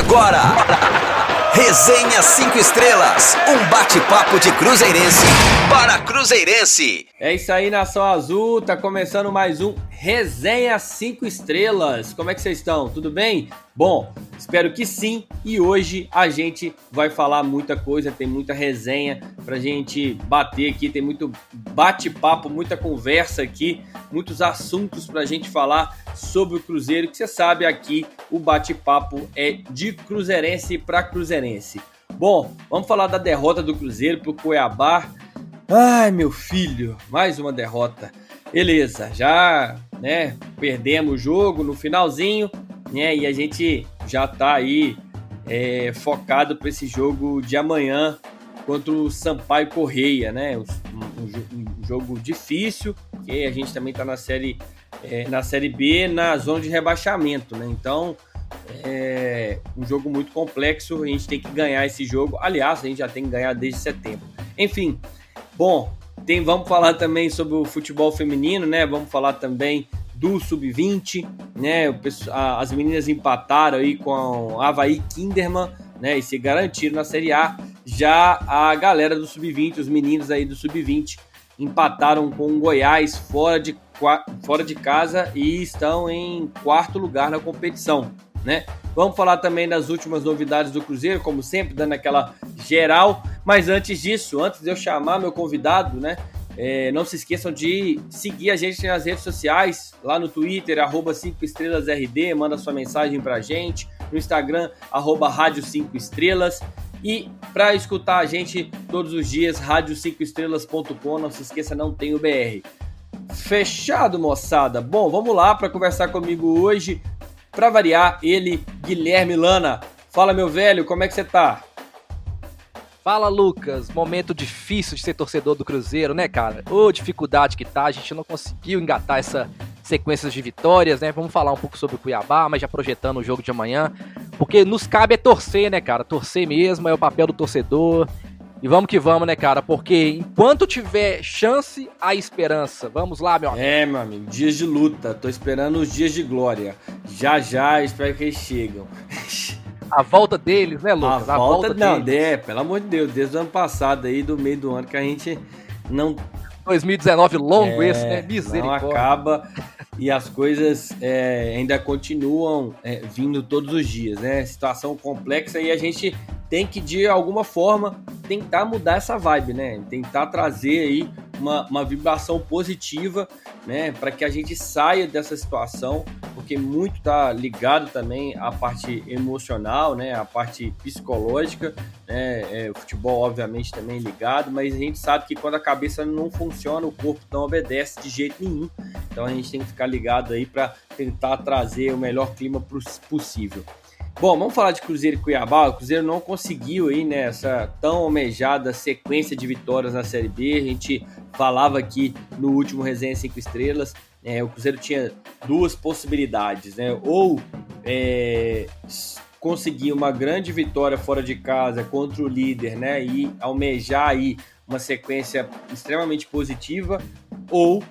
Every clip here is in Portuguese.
Agora, Resenha 5 Estrelas, um bate-papo de Cruzeirense para Cruzeirense. É isso aí, Nação Azul, tá começando mais um Resenha 5 Estrelas. Como é que vocês estão? Tudo bem? Bom, espero que sim. E hoje a gente vai falar muita coisa, tem muita resenha pra gente bater aqui, tem muito bate-papo, muita conversa aqui, muitos assuntos pra gente falar sobre o Cruzeiro, que você sabe aqui o bate-papo é de cruzeirense para cruzeirense. Bom, vamos falar da derrota do Cruzeiro pro Cuiabá. Ai, meu filho, mais uma derrota. Beleza, já né? Perdemos o jogo no finalzinho, né? E a gente já tá aí é, focado para esse jogo de amanhã contra o Sampaio Correia, né? Um, um, um jogo difícil, que a gente também tá na série é, na série B, na zona de rebaixamento, né? Então é um jogo muito complexo, a gente tem que ganhar esse jogo. Aliás, a gente já tem que ganhar desde setembro. Enfim, bom, tem, vamos falar também sobre o futebol feminino, né? Vamos falar também do sub-20, né? As meninas empataram aí com a Havaí Kinderman, né? E se garantiram na Série A. Já a galera do sub-20, os meninos aí do sub-20, empataram com o Goiás fora de, fora de casa e estão em quarto lugar na competição, né? Vamos falar também das últimas novidades do Cruzeiro, como sempre, dando aquela geral. Mas antes disso, antes de eu chamar meu convidado, né? É, não se esqueçam de seguir a gente nas redes sociais, lá no Twitter, arroba 5 estrelas RD, manda sua mensagem pra gente, no Instagram, arroba rádio 5 estrelas. E para escutar a gente todos os dias, rádio5estrelas.com, não se esqueça, não tem o BR. Fechado, moçada? Bom, vamos lá para conversar comigo hoje. Para variar, ele, Guilherme Lana. Fala, meu velho, como é que você tá? Fala, Lucas. Momento difícil de ser torcedor do Cruzeiro, né, cara? Ô, dificuldade que tá. A gente não conseguiu engatar essa sequência de vitórias, né? Vamos falar um pouco sobre o Cuiabá, mas já projetando o jogo de amanhã. Porque nos cabe é torcer, né, cara? Torcer mesmo é o papel do torcedor. E vamos que vamos, né, cara? Porque enquanto tiver chance, há esperança. Vamos lá, meu amigo. É, meu amigo. Dias de luta. Tô esperando os dias de glória. Já, já, espero que eles chegam. A volta deles, né, Lucas? A, a volta, volta não, é, pelo amor de Deus, desde o ano passado aí, do meio do ano, que a gente não 2019 longo é, esse, né? Misericórdia. Não acaba e as coisas é, ainda continuam é, vindo todos os dias, né? Situação complexa e a gente tem que, de alguma forma, tentar mudar essa vibe, né? Tentar trazer aí uma, uma vibração positiva, né? Para que a gente saia dessa situação, porque muito está ligado também à parte emocional, né? A parte psicológica, né? É, o futebol, obviamente, também ligado, mas a gente sabe que quando a cabeça não funciona, o corpo não obedece de jeito nenhum. Então a gente tem que ficar ligado aí para tentar trazer o melhor clima possível. Bom, vamos falar de Cruzeiro e Cuiabá. O Cruzeiro não conseguiu aí nessa né, tão almejada sequência de vitórias na Série B. A gente falava aqui no último resenha 5 estrelas. É, o Cruzeiro tinha duas possibilidades, né? Ou é, conseguir uma grande vitória fora de casa contra o líder, né? E almejar aí uma sequência extremamente positiva, ou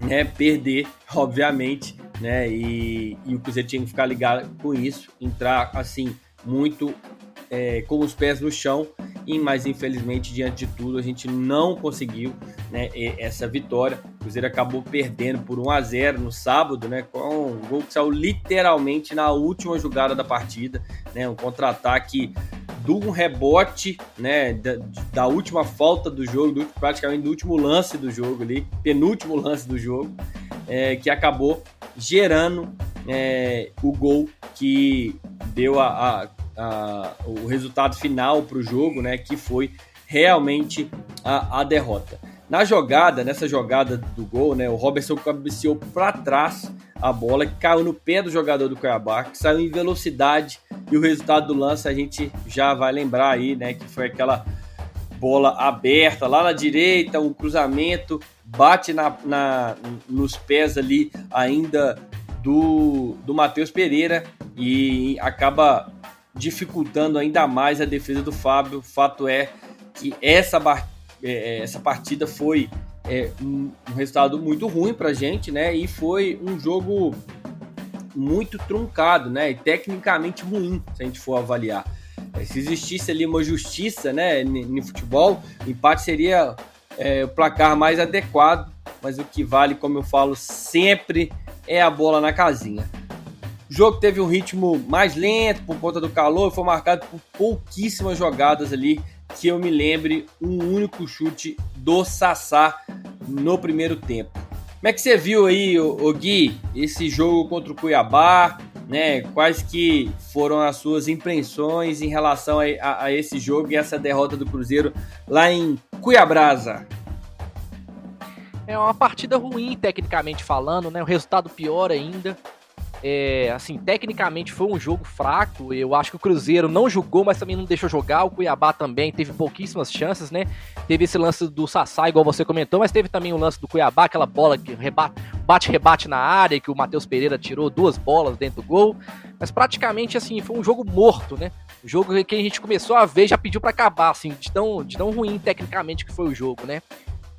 né, perder, obviamente, né? E, e o Cruzeiro tinha que ficar ligado com isso, entrar assim muito é, com os pés no chão, e mas infelizmente diante de tudo a gente não conseguiu né, essa vitória. O Cruzeiro acabou perdendo por 1 a 0 no sábado, né, com um gol que saiu literalmente na última jogada da partida, né, um contra-ataque do um rebote, né, da, da, última falta do jogo, do, praticamente do último lance do jogo ali, penúltimo lance do jogo, é, que acabou gerando é, o gol que deu a, a, a o resultado final para o jogo, né, que foi realmente a, a derrota. Na jogada, nessa jogada do gol, né, o Robertson cabeceou para trás a bola que caiu no pé do jogador do Cuiabá, que saiu em velocidade e o resultado do lance a gente já vai lembrar aí, né, que foi aquela bola aberta lá na direita, um cruzamento, bate na, na nos pés ali ainda do, do Matheus Pereira e acaba dificultando ainda mais a defesa do Fábio. Fato é que essa, é, é, essa partida foi é, um, um, resultado muito ruim para gente, né? E foi um jogo muito truncado, né? E tecnicamente ruim, se a gente for avaliar. É, se existisse ali uma justiça, né, no futebol, o empate seria é, o placar mais adequado, mas o que vale, como eu falo sempre, é a bola na casinha. O jogo teve um ritmo mais lento por conta do calor, foi marcado por pouquíssimas jogadas ali, que eu me lembre um único chute do Sassá no primeiro tempo. Como é que você viu aí, o Gui, esse jogo contra o Cuiabá? Né? Quais que foram as suas impressões em relação a, a, a esse jogo e essa derrota do Cruzeiro lá em Cuiabrasa? É uma partida ruim, tecnicamente falando, né? O resultado pior ainda. É, assim, tecnicamente foi um jogo fraco. Eu acho que o Cruzeiro não jogou, mas também não deixou jogar. O Cuiabá também teve pouquíssimas chances, né? Teve esse lance do Sassá, igual você comentou, mas teve também o lance do Cuiabá, aquela bola que bate-rebate na área, que o Matheus Pereira tirou duas bolas dentro do gol. Mas praticamente, assim, foi um jogo morto, né? O jogo que a gente começou a ver já pediu para acabar, assim, de tão, de tão ruim tecnicamente que foi o jogo, né?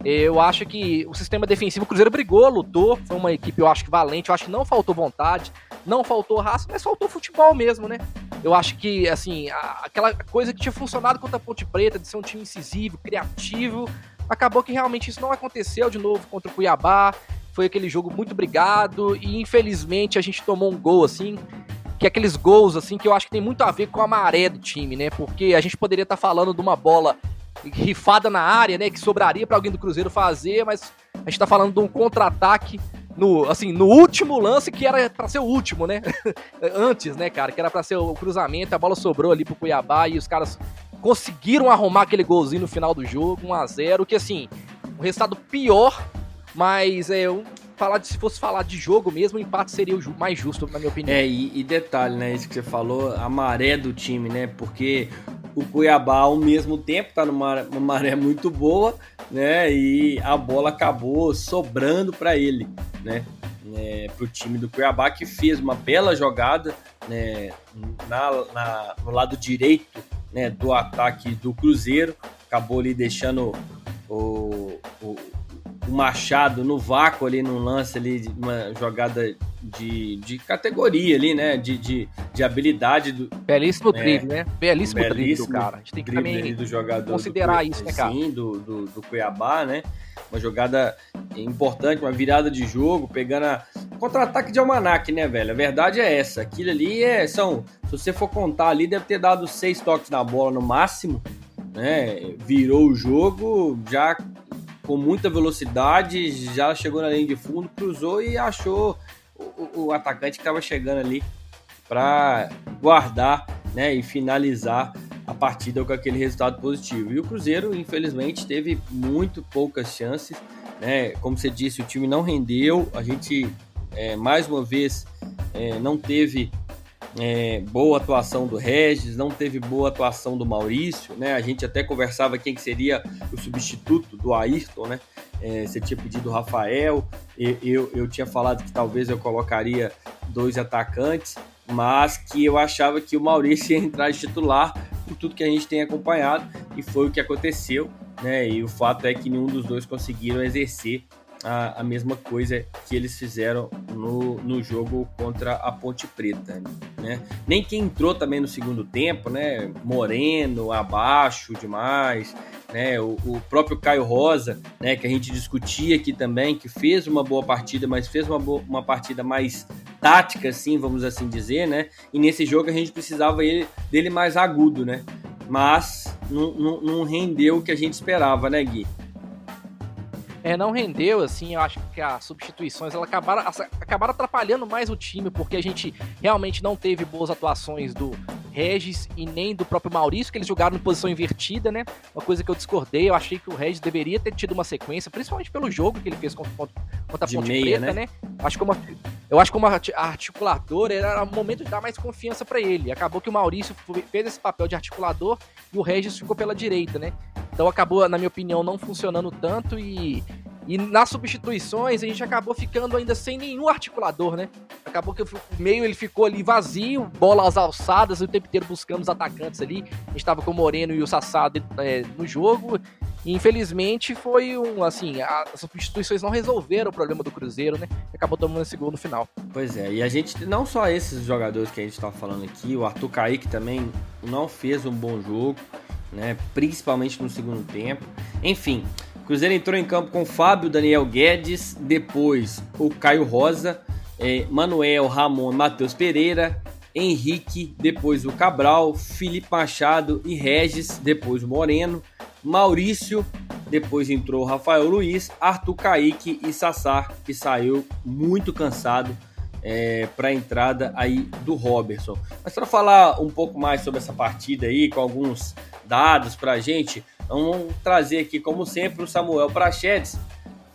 Eu acho que o sistema defensivo, o Cruzeiro brigou, lutou, foi uma equipe, eu acho que valente, eu acho que não faltou vontade, não faltou raça, mas faltou futebol mesmo, né? Eu acho que, assim, a, aquela coisa que tinha funcionado contra a Ponte Preta, de ser um time incisivo, criativo, acabou que realmente isso não aconteceu de novo contra o Cuiabá. Foi aquele jogo muito brigado e infelizmente a gente tomou um gol, assim, que é aqueles gols, assim, que eu acho que tem muito a ver com a maré do time, né? Porque a gente poderia estar tá falando de uma bola rifada na área, né? Que sobraria para alguém do Cruzeiro fazer, mas a gente tá falando de um contra-ataque no, assim, no último lance que era para ser o último, né? Antes, né, cara, que era para ser o cruzamento, a bola sobrou ali pro Cuiabá e os caras conseguiram arrumar aquele golzinho no final do jogo, 1 a 0, que assim, um resultado pior, mas é um falar de, se fosse falar de jogo mesmo, o empate seria o mais justo, na minha opinião. É, e, e, detalhe, né? Isso que você falou, a maré do time, né? Porque o Cuiabá, ao mesmo tempo, tá numa, maré muito boa, né? E a bola acabou sobrando para ele, né? É, time do Cuiabá, que fez uma bela jogada né, na, na, no lado direito né, do ataque do Cruzeiro, acabou ali deixando o, o o Machado no vácuo ali num lance ali, uma jogada de, de categoria ali, né? De, de, de habilidade do. Belíssimo é, drible, né? Belíssimo, belíssimo drible do cara. A gente tem que também do jogador considerar do, isso, né, cara? Sim, do, do, do, Cuiabá, né? Uma jogada importante, uma virada de jogo, pegando a. Contra-ataque de Almanac, né, velho? A verdade é essa. Aquilo ali é. São. Se você for contar ali, deve ter dado seis toques na bola no máximo. Né? Virou o jogo, já com muita velocidade, já chegou na linha de fundo, cruzou e achou o, o atacante que estava chegando ali para guardar né, e finalizar a partida com aquele resultado positivo. E o Cruzeiro, infelizmente, teve muito poucas chances. Né? Como você disse, o time não rendeu. A gente, é, mais uma vez, é, não teve é, boa atuação do Regis, não teve boa atuação do Maurício, né? A gente até conversava quem que seria o substituto do Ayrton, né? É, você tinha pedido o Rafael, eu, eu, eu tinha falado que talvez eu colocaria dois atacantes, mas que eu achava que o Maurício ia entrar de titular por tudo que a gente tem acompanhado, e foi o que aconteceu, né? E o fato é que nenhum dos dois conseguiram exercer a, a mesma coisa que eles fizeram no, no jogo contra a Ponte Preta, né? Nem quem entrou também no segundo tempo, né? Moreno, abaixo demais, né? O, o, próprio Caio Rosa, né? Que a gente discutia aqui também, que fez uma boa partida, mas fez uma, boa, uma partida mais tática, assim, vamos assim dizer, né? E nesse jogo a gente precisava ele, dele mais agudo, né? Mas não, não, não rendeu o que a gente esperava, né, Gui? É, não rendeu, assim, eu acho que as substituições elas acabaram, acabaram atrapalhando mais o time, porque a gente realmente não teve boas atuações do Regis e nem do próprio Maurício, que eles jogaram em posição invertida, né? Uma coisa que eu discordei, eu achei que o Regis deveria ter tido uma sequência, principalmente pelo jogo que ele fez contra, contra a Ponte meia, Preta, né? né? Acho como, eu acho que como articulador era o momento de dar mais confiança para ele. Acabou que o Maurício fez esse papel de articulador e o Regis ficou pela direita, né? Então acabou, na minha opinião, não funcionando tanto e, e nas substituições a gente acabou ficando ainda sem nenhum articulador, né? Acabou que o meio ele ficou ali vazio, bola às alçadas, o tempo inteiro buscando os atacantes ali. A gente tava com o Moreno e o Sassá é, no jogo E, infelizmente foi um, assim, as substituições não resolveram o problema do Cruzeiro, né? Acabou tomando esse gol no final. Pois é, e a gente, não só esses jogadores que a gente tá falando aqui, o Arthur Kaique também não fez um bom jogo, né? Principalmente no segundo tempo. Enfim, o Cruzeiro entrou em campo com Fábio, Daniel Guedes, depois o Caio Rosa, eh, Manuel, Ramon, Matheus Pereira, Henrique, depois o Cabral, Felipe Machado e Regis, depois o Moreno, Maurício, depois entrou o Rafael Luiz, Arthur Kaique e Sassar, que saiu muito cansado é, para a entrada aí do Robertson. Mas para falar um pouco mais sobre essa partida aí, com alguns dados para a gente, vamos trazer aqui, como sempre, o Samuel Prachedes.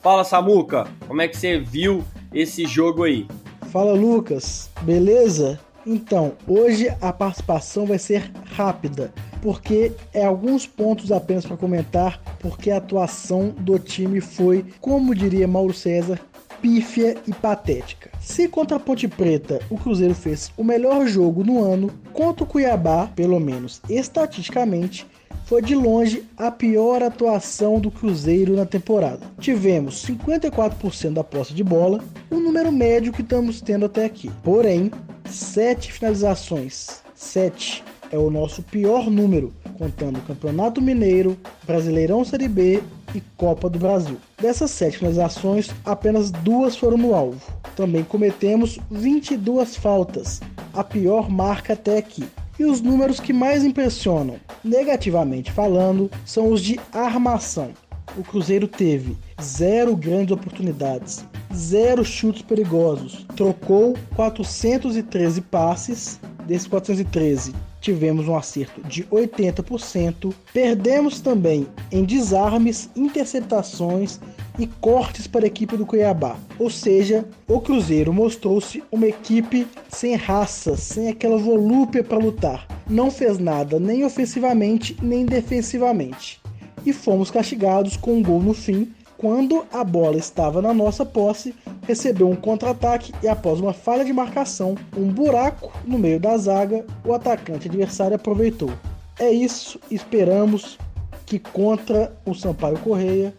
Fala, Samuca, como é que você viu esse jogo aí? Fala, Lucas, beleza? Então, hoje a participação vai ser rápida, porque é alguns pontos apenas para comentar, porque a atuação do time foi, como diria Mauro César, pífia e patética. Se contra a Ponte Preta o Cruzeiro fez o melhor jogo no ano, contra o Cuiabá, pelo menos estatisticamente, foi de longe a pior atuação do Cruzeiro na temporada. Tivemos 54% da posse de bola, um número médio que estamos tendo até aqui. Porém, 7 finalizações. 7 é o nosso pior número, contando o Campeonato Mineiro, Brasileirão Série B e Copa do Brasil. Dessas 7 finalizações, apenas duas foram no alvo. Também cometemos 22 faltas, a pior marca até aqui. E os números que mais impressionam, negativamente falando, são os de armação. O Cruzeiro teve zero grandes oportunidades, zero chutes perigosos, trocou 413 passes, desses 413 tivemos um acerto de 80%, perdemos também em desarmes, interceptações e cortes para a equipe do Cuiabá. Ou seja, o Cruzeiro mostrou-se uma equipe sem raça, sem aquela volúpia para lutar. Não fez nada nem ofensivamente nem defensivamente. E fomos castigados com um gol no fim, quando a bola estava na nossa posse, recebeu um contra-ataque e, após uma falha de marcação, um buraco no meio da zaga, o atacante adversário aproveitou. É isso, esperamos que contra o Sampaio Correia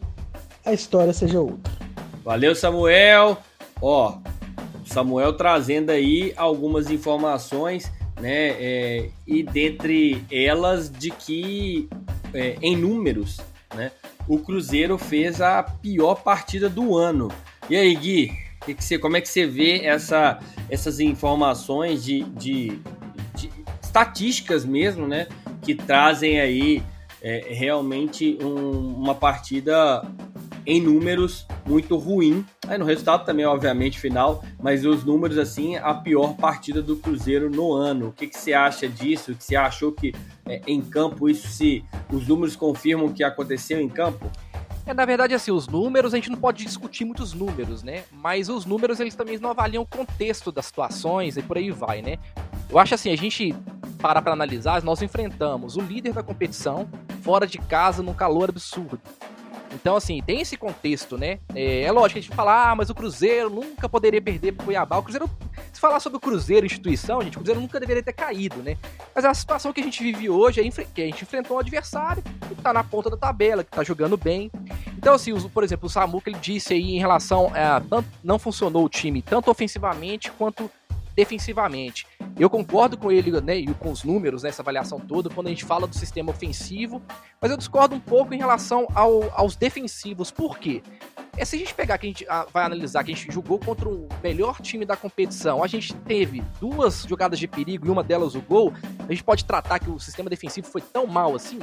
a história seja outra. Valeu, Samuel. Ó, Samuel trazendo aí algumas informações, né? É, e dentre elas de que é, em números, né? O Cruzeiro fez a pior partida do ano. E aí, Gui, que que você, como é que você vê essa, essas informações de, de, de estatísticas mesmo, né? Que trazem aí é, realmente um, uma partida em números muito ruim. Aí no resultado também, obviamente, final, mas os números, assim, a pior partida do Cruzeiro no ano. O que, que você acha disso? Que você achou que é, em campo isso se. Os números confirmam o que aconteceu em campo? É, na verdade, assim, os números, a gente não pode discutir muitos números, né? Mas os números, eles também não avaliam o contexto das situações e por aí vai, né? Eu acho assim, a gente para para analisar, nós enfrentamos o líder da competição fora de casa num calor absurdo. Então, assim, tem esse contexto, né? É, é lógico, a gente fala, ah, mas o Cruzeiro nunca poderia perder pro Cuiabá. O Cruzeiro, se falar sobre o Cruzeiro, instituição, gente, o Cruzeiro nunca deveria ter caído, né? Mas a situação que a gente vive hoje é que a gente enfrentou um adversário que tá na ponta da tabela, que tá jogando bem. Então, assim, por exemplo, o Samuca, ele disse aí em relação a tanto, não funcionou o time tanto ofensivamente quanto defensivamente. Eu concordo com ele, né, e com os números nessa avaliação toda, quando a gente fala do sistema ofensivo, mas eu discordo um pouco em relação ao, aos defensivos. Por quê? É, se a gente pegar que a gente ah, vai analisar que a gente jogou contra o melhor time da competição, a gente teve duas jogadas de perigo e uma delas o gol, a gente pode tratar que o sistema defensivo foi tão mal assim?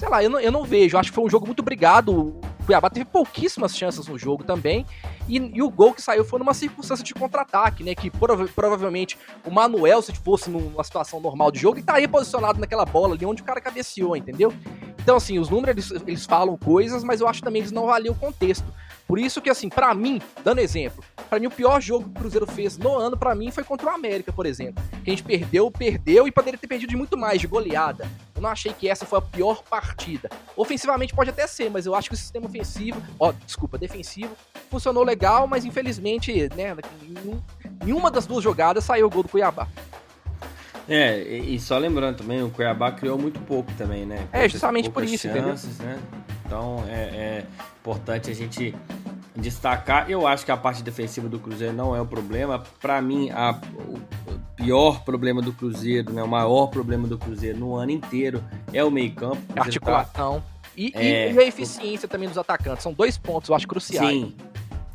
Sei lá, eu não, eu não vejo. Acho que foi um jogo muito brigado. O Cuiabá teve pouquíssimas chances no jogo também. E, e, o gol que saiu foi numa circunstância de contra-ataque, né? Que prova provavelmente o Manuel, se fosse numa situação normal de jogo, estaria posicionado naquela bola ali onde o cara cabeceou, entendeu? Então, assim, os números eles, eles falam coisas, mas eu acho também que eles não avaliam o contexto. Por isso que, assim, para mim, dando exemplo, para mim o pior jogo que o Cruzeiro fez no ano, para mim, foi contra o América, por exemplo. Que a gente perdeu, perdeu e poderia ter perdido de muito mais, de goleada. Eu não achei que essa foi a pior partida. Ofensivamente pode até ser, mas eu acho que o sistema ofensivo, ó, desculpa, defensivo, funcionou legal, mas infelizmente, né, em uma das duas jogadas saiu o gol do Cuiabá. É, e só lembrando também, o Cuiabá criou muito pouco também, né? É, justamente por isso, chances, entendeu? Né? Então é, é importante a gente destacar. Eu acho que a parte defensiva do Cruzeiro não é o problema. Para mim, a, o pior problema do Cruzeiro, né, o maior problema do Cruzeiro no ano inteiro é o meio-campo. Articulação. Tá... E, é, e, a eficiência também dos atacantes. São dois pontos, eu acho, cruciais. Sim,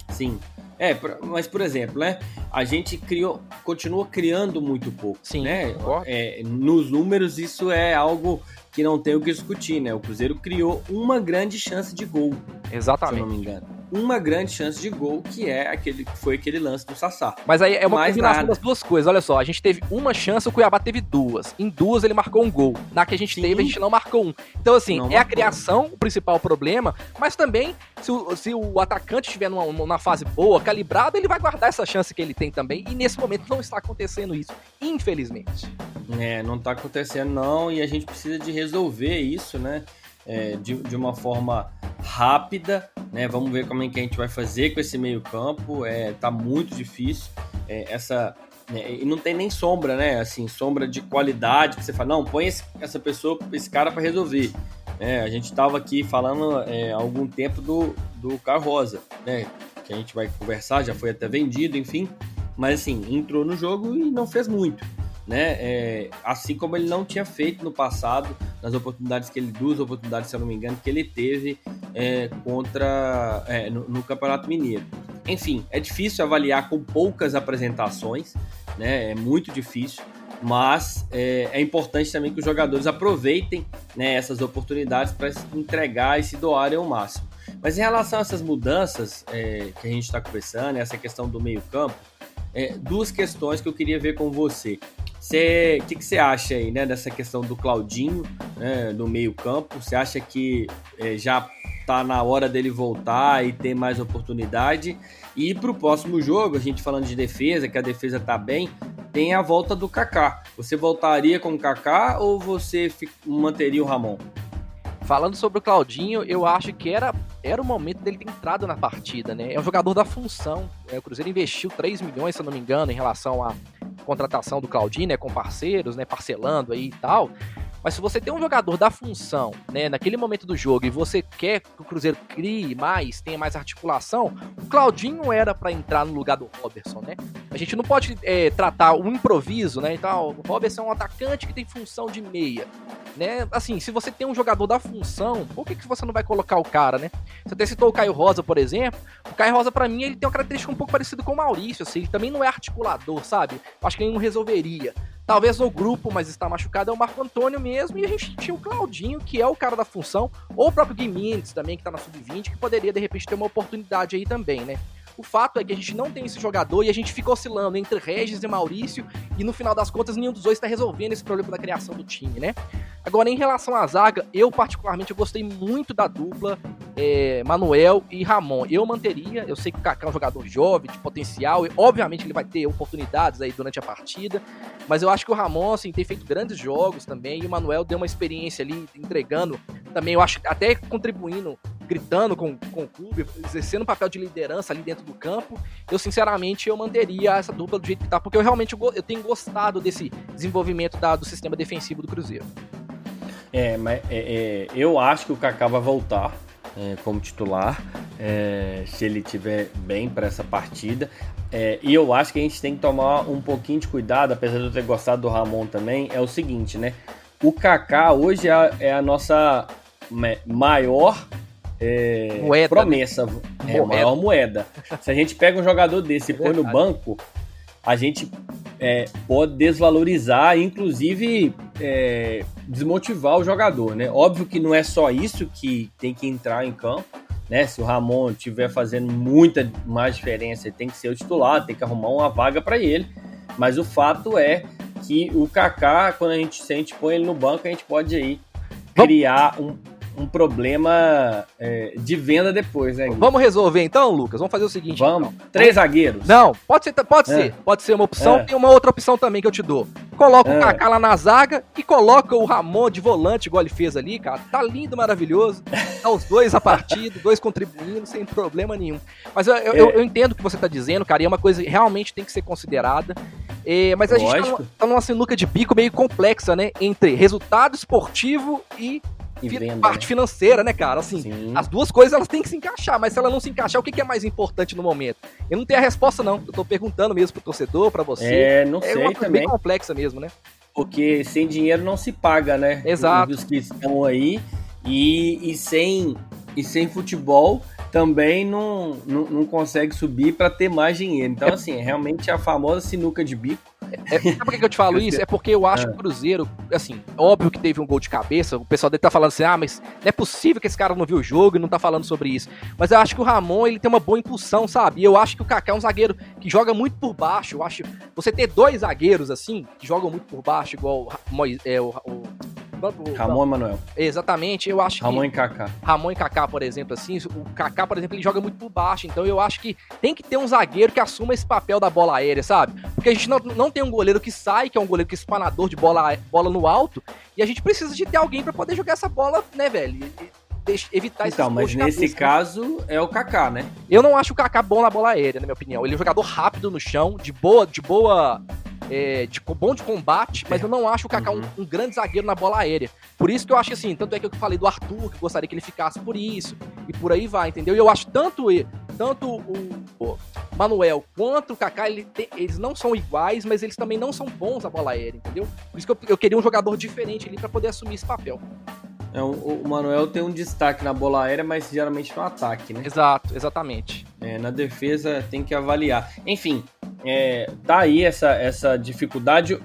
sim. É, mas por exemplo, né? A gente criou, continua criando muito pouco. Sim. Né? É, nos números, isso é algo que não tem o que discutir, né? O Cruzeiro criou uma grande chance de gol. Exatamente. Se eu não me engano uma grande chance de gol, que é aquele que foi aquele lance do Sassá. Mas aí é uma Mais combinação nada. das duas coisas. Olha só, a gente teve uma chance, o Cuiabá teve duas. Em duas ele marcou um gol. Na que a gente Sim. teve, a gente não marcou um. Então, assim, não é marcou. a criação o principal problema, mas também, se o, se o atacante estiver numa, numa fase boa, calibrado, ele vai guardar essa chance que ele tem também. E nesse momento não está acontecendo isso, infelizmente. É, não está acontecendo não, e a gente precisa de resolver isso, né? É, de, de uma forma rápida, né? Vamos ver como é que a gente vai fazer com esse meio campo. É, tá muito difícil. É, essa né? e não tem nem sombra, né? Assim, sombra de qualidade que você fala, não, põe esse, essa pessoa, esse cara para resolver. É, a gente estava aqui falando é, há algum tempo do, do Carl Rosa, né? Que a gente vai conversar, já foi até vendido, enfim. Mas assim, entrou no jogo e não fez muito né? É, assim como ele não tinha feito no passado, nas oportunidades que ele, duas oportunidades, se eu não me engano, que ele teve é, contra é, no, no, Campeonato Mineiro. Enfim, é difícil avaliar com poucas apresentações, né? É muito difícil, mas é, é importante também que os jogadores aproveitem né, essas oportunidades para entregar e se doarem ao máximo. Mas em relação a essas mudanças é, que a gente está conversando, essa questão do meio campo, é, duas questões que eu queria ver com você. O que, você acha aí, né, dessa questão do Claudinho, né, no meio-campo? Você acha que é, já tá na hora dele voltar e ter mais oportunidade? E para o próximo jogo, a gente falando de defesa, que a defesa tá bem, tem a volta do Kaká. Você voltaria com o Kaká ou você manteria o Ramon? Falando sobre o Claudinho, eu acho que era, era o momento dele ter entrado na partida, né? É um jogador da função. É, o Cruzeiro investiu 3 milhões, se eu não me engano, em relação a contratação do Claudinho, né, com parceiros, né, parcelando aí e tal. Mas se você tem um jogador da função, né, naquele momento do jogo e você quer que o Cruzeiro crie mais, tenha mais articulação, o Claudinho era para entrar no lugar do Robertson, né? A gente não pode é, tratar o improviso, né? Então, o Robertson é um atacante que tem função de meia, né? Assim, se você tem um jogador da função, por que, que você não vai colocar o cara, né? Você até citou o Caio Rosa, por exemplo. O Caio Rosa, para mim, ele tem uma característica um pouco parecida com o Maurício, assim, ele também não é articulador, sabe? Acho que ele não resolveria. Talvez no grupo, mas está machucado, é o Marco Antônio mesmo. E a gente tinha o Claudinho, que é o cara da função, ou o próprio Guimintes também, que está na sub-20, que poderia de repente ter uma oportunidade aí também, né? O fato é que a gente não tem esse jogador e a gente fica oscilando entre Regis e Maurício, e no final das contas nenhum dos dois está resolvendo esse problema da criação do time, né? Agora, em relação à zaga, eu particularmente eu gostei muito da dupla é, Manuel e Ramon. Eu manteria, eu sei que o Kaká é um jogador jovem, de potencial, e obviamente ele vai ter oportunidades aí durante a partida, mas eu acho que o Ramon, assim, tem feito grandes jogos também, e o Manuel deu uma experiência ali, entregando também, eu acho, até contribuindo gritando com, com o clube, exercendo um papel de liderança ali dentro do campo, eu sinceramente eu manteria essa dupla do jeito que tá, porque eu realmente eu, tenho gostado desse desenvolvimento da, do sistema defensivo do Cruzeiro. É, mas é, é, eu acho que o Kaká vai voltar é, como titular, é, se ele tiver bem para essa partida. É, e eu acho que a gente tem que tomar um pouquinho de cuidado, apesar de eu ter gostado do Ramon também, é o seguinte, né? O Kaká hoje é a, é a nossa maior é, moeda, né? promessa, né? é a maior moeda. Se a gente pega um jogador desse e põe no banco, a gente é, pode desvalorizar, inclusive é, desmotivar o jogador, né? Óbvio que não é só isso que tem que entrar em campo, né? Se o Ramon estiver fazendo muita mais diferença, ele tem que ser o titular, tem que arrumar uma vaga para ele. Mas o fato é que o Kaká, quando a gente, se a gente põe ele no banco, a gente pode aí criar um, um problema é, de venda depois, né? Gui? Vamos resolver então, Lucas? Vamos fazer o seguinte. Vamos. Então. Três zagueiros. Não, pode ser, pode é. ser. Pode ser uma opção. É. Tem uma outra opção também que eu te dou. Coloca o é. Kaká lá na zaga e coloca o Ramon de volante, igual ele fez ali, cara. Tá lindo, maravilhoso. Tá os dois a partida, dois contribuindo, sem problema nenhum. Mas eu, eu, eu, entendo o que você tá dizendo, cara, e é uma coisa que realmente tem que ser considerada. É, mas a Lógico. gente tá, tá numa sinuca de bico meio complexa, né? Entre resultado esportivo e e venda, parte né? financeira, né, cara? Assim, Sim. as duas coisas elas têm que se encaixar, mas se ela não se encaixar, o que, que é mais importante no momento? Eu não tenho a resposta, não. Eu tô perguntando mesmo pro torcedor, pra você. É, não É sei uma coisa também, bem complexa mesmo, né? porque sem dinheiro não se paga, né? Exato. Os que estão aí e, e sem e sem futebol também não, não, não consegue subir para ter mais dinheiro. Então, assim, é realmente a famosa sinuca de bico. É, sabe por que eu te falo isso? É porque eu acho que o Cruzeiro, assim, óbvio que teve um gol de cabeça, o pessoal dele tá falando assim, ah, mas não é possível que esse cara não viu o jogo e não tá falando sobre isso. Mas eu acho que o Ramon, ele tem uma boa impulsão, sabe? E eu acho que o Kaká é um zagueiro que joga muito por baixo. Eu acho, você ter dois zagueiros, assim, que jogam muito por baixo, igual o, é, o, o, Ramon Emanuel. Exatamente, eu acho Ramon que e Kaká. Ramon e Kaká, por exemplo, assim, o Kaká, por exemplo, ele joga muito por baixo, então eu acho que tem que ter um zagueiro que assuma esse papel da bola aérea, sabe? Porque a gente não, não tem um goleiro que sai, que é um goleiro que é espanador de bola, bola no alto, e a gente precisa de ter alguém pra poder jogar essa bola, né, velho? E- e evitar Então, mas nesse caso é o Kaká, né? Eu não acho o Kaká bom na bola aérea, na minha opinião. Ele é um jogador rápido no chão, de boa, de boa, é, de bom de combate, mas eu não acho o Kaká um- Uhum. um, grande zagueiro na bola aérea. Por isso que eu acho assim, tanto é que eu falei do Arthur, que gostaria que ele ficasse por isso, e por aí vai, entendeu? E eu acho tanto tanto o, Manuel quanto o Kaká, ele tem- eles não são iguais, mas eles também não são bons na bola aérea, entendeu? Por isso que eu, eu queria um jogador diferente ali pra poder assumir esse papel. É, o, o Manuel tem um destaque na bola aérea, mas geralmente no ataque, né? Exato, exatamente. É, na defesa tem que avaliar. Enfim, é, tá aí essa, essa dificuldade.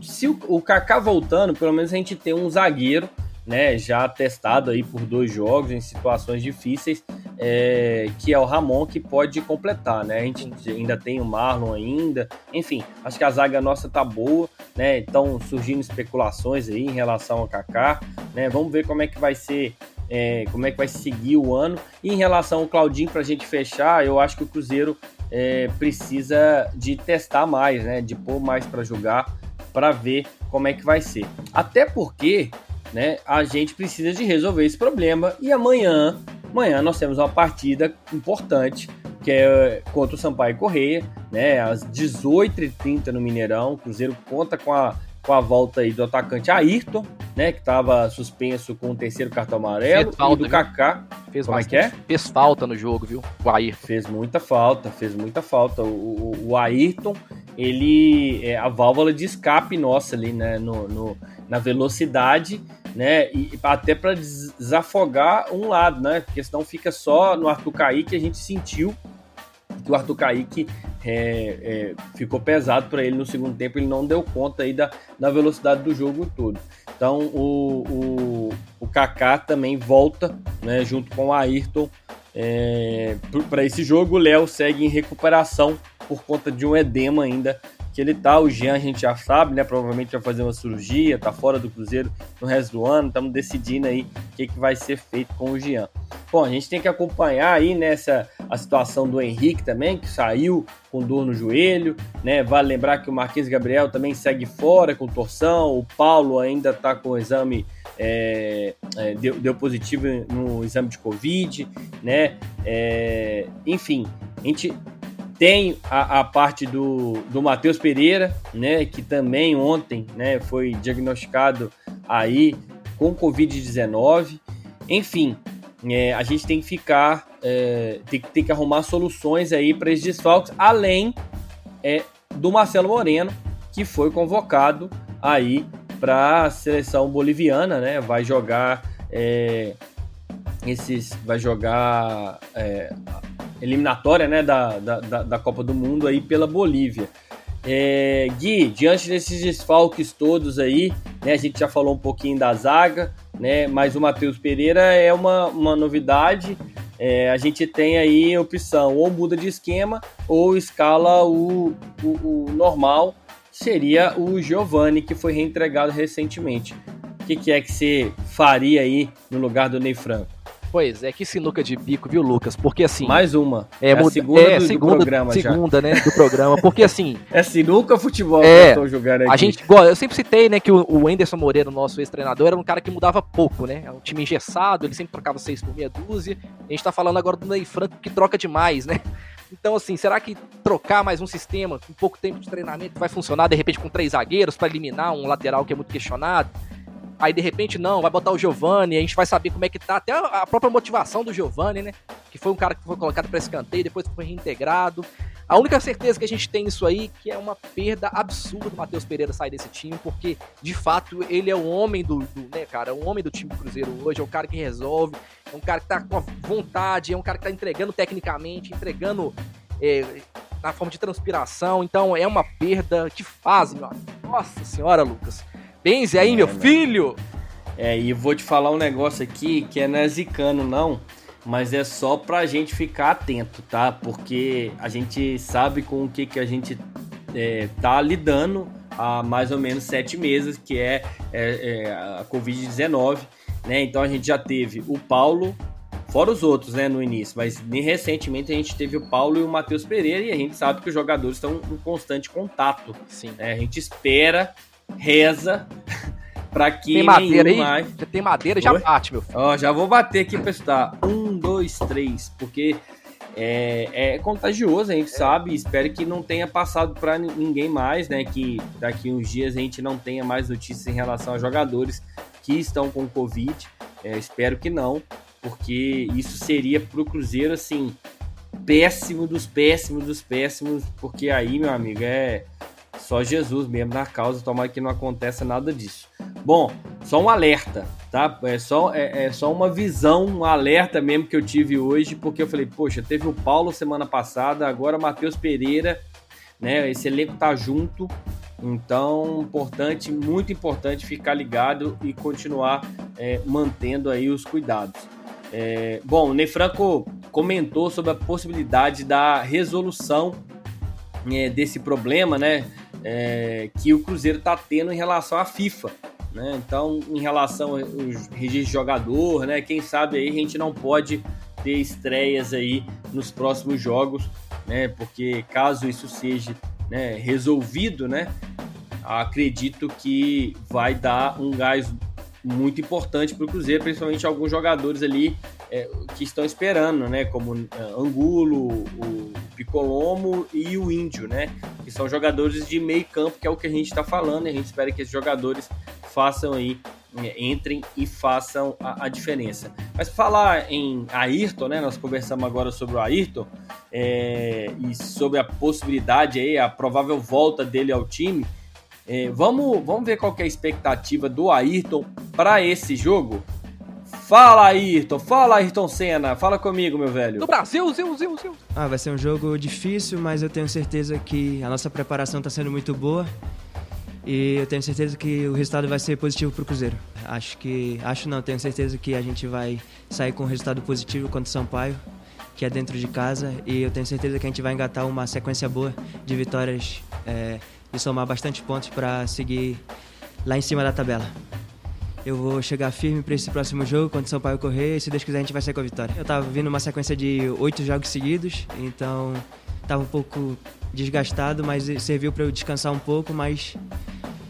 Se o, o Kaká voltando, pelo menos a gente tem um zagueiro, né, já testado aí por dois jogos em situações difíceis, é, que é o Ramon que pode completar, né? A gente ainda tem o Marlon ainda. Enfim, acho que a zaga nossa tá boa, né? Estão surgindo especulações aí em relação ao Kaká, né? Vamos ver como é que vai ser é, como é que vai seguir o ano. E em relação ao Claudinho, para a gente fechar, eu acho que o Cruzeiro é, precisa de testar mais, né? De pôr mais para jogar, para ver como é que vai ser. Até porque, né? A gente precisa de resolver esse problema. E amanhã, amanhã nós temos uma partida importante que é contra o Sampaio Correia, né? Às 18h30 no Mineirão. O Cruzeiro conta com a com a volta aí do atacante Ayrton, né, que estava suspenso com o terceiro cartão amarelo, Fez falta, e do viu? Kaká, Fez Como é bastante- que Fez falta no jogo, viu? O Ayrton. fez muita falta, fez muita falta. O, o, o Ayrton, ele é a válvula de escape nossa ali, né, no, no- na velocidade, né, e até para desafogar um lado, né, porque senão fica só no Arthur Kaique, a gente sentiu que o Arthur Kaique é, é, ficou pesado para ele no segundo tempo, ele não deu conta aí da, da velocidade do jogo todo. Então o, o, o Kaká também volta, né, junto com o Ayrton para esse jogo. O Léo segue em recuperação por conta de um edema ainda que ele tá. O Jean a gente já sabe, né? Provavelmente vai fazer uma cirurgia, tá fora do Cruzeiro no resto do ano. Estamos decidindo aí o que, que vai ser feito com o Jean. Bom, a gente tem que acompanhar aí nessa a situação do Henrique também, que saiu com dor no joelho, né? Vale lembrar que o Marquinhos Gabriel também segue fora com torção, o Paulo ainda tá com o exame, é, é, deu, deu positivo no exame de Covid, né? É, enfim, a gente tem a, a parte do, do Matheus Pereira, né? Que também ontem, né? Foi diagnosticado aí com Covid-19. Enfim, é, a gente tem que ficar, é, tem, tem que arrumar soluções aí para esses desfalques, além é, do Marcelo Moreno, que foi convocado aí para a seleção boliviana, né? Vai jogar é, esses, vai jogar é, eliminatória, né? Da, da, da- Copa do Mundo aí pela Bolívia. É, Gui, diante desses desfalques todos aí, né, a gente já falou um pouquinho da zaga, né, mas o Matheus Pereira é uma, uma novidade. É, a gente tem aí opção ou muda de esquema ou escala o, o, o normal, seria o Giovani, que foi reentregado recentemente. O que, que é que você faria aí no lugar do Ney Franco? Pois é, que sinuca de bico, viu, Lucas? Porque assim. Mais uma. é, a muda- segunda é, do, do segunda, programa já. segunda, né, do programa. Porque assim, É sinuca futebol É, que eu tô jogando aqui? a gente, eu sempre citei, né, que o, o Anderson Moreira, nosso ex-treinador, era um cara que mudava pouco, né? É um time engessado, ele sempre trocava seis por meia dúzia. A gente tá falando agora do Ney Franco que troca demais, né? Então, assim, será que trocar mais um sistema com pouco tempo de treinamento vai funcionar, de repente, com três zagueiros para eliminar um lateral que é muito questionado? Aí de repente não, vai botar o Giovani, a gente vai saber como é que tá, até a própria motivação do Giovani, né? Que foi um cara que foi colocado para escanteio, depois foi reintegrado. A única certeza que a gente tem isso aí que é uma perda absurda do Matheus Pereira sair desse time, porque de fato ele é o homem do, do né, cara, é o homem do time do Cruzeiro hoje, é o cara que resolve, é um cara que tá com vontade, é um cara que tá entregando tecnicamente, entregando é, na forma de transpiração, então é uma perda que faz, meu amigo. Nossa senhora, Lucas. Benze aí, é, meu né? filho! É, e vou te falar um negócio aqui que é não é zicano, não mas é só pra gente ficar atento, tá? Porque a gente sabe com o que, que a gente é, tá lidando há mais ou menos sete meses, que é, é, é a Covid-19, né? Então a gente já teve o Paulo, fora os outros, né, no início, mas recentemente a gente teve o Paulo e o Matheus Pereira e a gente sabe que os jogadores estão em constante contato. Sim. Né? A gente espera, reza para que tem madeira aí? Mais... Já tem madeira, já Oi? bate, meu filho. Ó, já vou bater aqui pra estudar. Um, dois, três, porque é, é contagioso, a gente é. sabe. Espero que não tenha passado para ninguém mais, né? Que daqui uns dias a gente não tenha mais notícias em relação a jogadores que estão com Covid. É, espero que não, porque isso seria pro Cruzeiro, assim, péssimo dos péssimos dos péssimos, porque aí, meu amigo, é só Jesus mesmo na causa, tomara que não aconteça nada disso. Bom, só um alerta, tá? É só, é, é, só uma visão, um alerta mesmo que eu tive hoje, porque eu falei, poxa, teve o Paulo semana passada, agora Matheus Pereira, né? Esse elenco tá junto, então importante, muito importante ficar ligado e continuar é, mantendo aí os cuidados. É, bom, o Ney Franco comentou sobre a possibilidade da resolução é, desse problema, né? É, que o Cruzeiro está tendo em relação à FIFA. Né? Então, em relação aos registros de jogador, né? Quem sabe aí a gente não pode ter estreias aí nos próximos jogos, né? Porque caso isso seja né, resolvido, né? Acredito que vai dar um gás muito importante para o Cruzeiro, principalmente alguns jogadores ali é, que estão esperando, né? Como uh, Angulo, o Picolomo e o Índio, né? Que são jogadores de meio campo, que é o que a gente está falando, e a gente espera que esses jogadores façam aí, é, entrem e façam a, a, diferença. Mas falar em Ayrton, né? Nós conversamos agora sobre o Ayrton é, e sobre a possibilidade aí, a provável volta dele ao time. É, vamos, vamos ver qual é a expectativa do Ayrton para esse jogo. Fala, Ayrton. Fala, Ayrton Senna. Fala comigo, meu velho. Do Brasil, Zil, Zil, Zil. Ah, vai ser um jogo difícil, mas eu tenho certeza que a nossa preparação está sendo muito boa. E eu tenho certeza que o resultado vai ser positivo para o Cruzeiro. Acho que. Acho não, tenho certeza que a gente vai sair com um resultado positivo contra o Sampaio, que é dentro de casa. E eu tenho certeza que a gente vai engatar uma sequência boa de vitórias é, e somar bastante pontos para seguir lá em cima da tabela eu vou chegar firme para esse próximo jogo contra o São Paulo correr e se Deus quiser a gente vai sair com a vitória. Eu tava vindo uma sequência de oito jogos seguidos, então tava um pouco desgastado, mas serviu para eu descansar um pouco, mas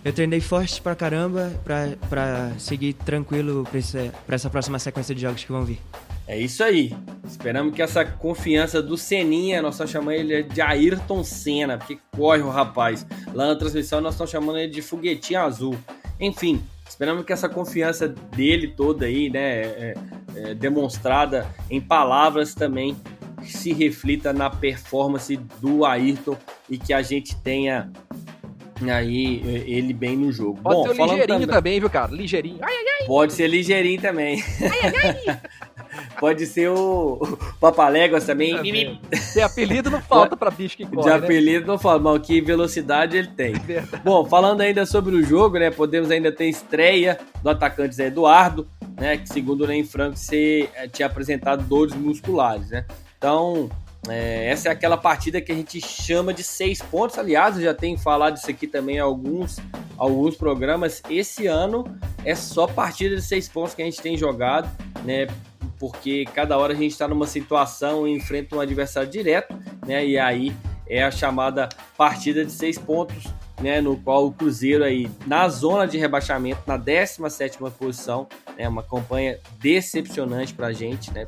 eu treinei forte pra caramba para seguir tranquilo para essa próxima sequência de jogos que vão vir. É isso aí. Esperamos que essa confiança do Seninha, nós estamos chamando ele de Ayrton Senna, porque corre o rapaz. Lá na transmissão nós estamos chamando ele de foguetinho azul. Enfim, Esperamos que essa confiança dele toda aí, né, é, é, demonstrada em palavras também, se reflita na performance do Ayrton e que a gente tenha aí é, ele bem no jogo. Pode Bom, ser ligeirinho também, também, viu, cara? Ligeirinho. Ai, ai, ai. Pode ser ligeirinho também. Ai, ai, ai. Pode ser o, o Papaléguas também. Tem apelido não falta para bicho que corre, De né? apelido né? não falta, mas que velocidade ele tem. Verdade. Bom, falando ainda sobre o jogo, né? Podemos ainda ter estreia do atacante Zé Eduardo, né? Que segundo o Ney Franco se, eh, tinha apresentado dores musculares, né? Então, é, essa é aquela partida que a gente chama de seis pontos. Aliás, eu já tenho falado isso aqui também em alguns, alguns programas. Esse ano é só partida de seis pontos que a gente tem jogado, né? Porque cada hora a gente está numa situação e enfrenta um adversário direto, né? E aí é a chamada partida de seis pontos, né? No qual o Cruzeiro aí na zona de rebaixamento, na 17 posição, é né, uma campanha decepcionante para a gente, né?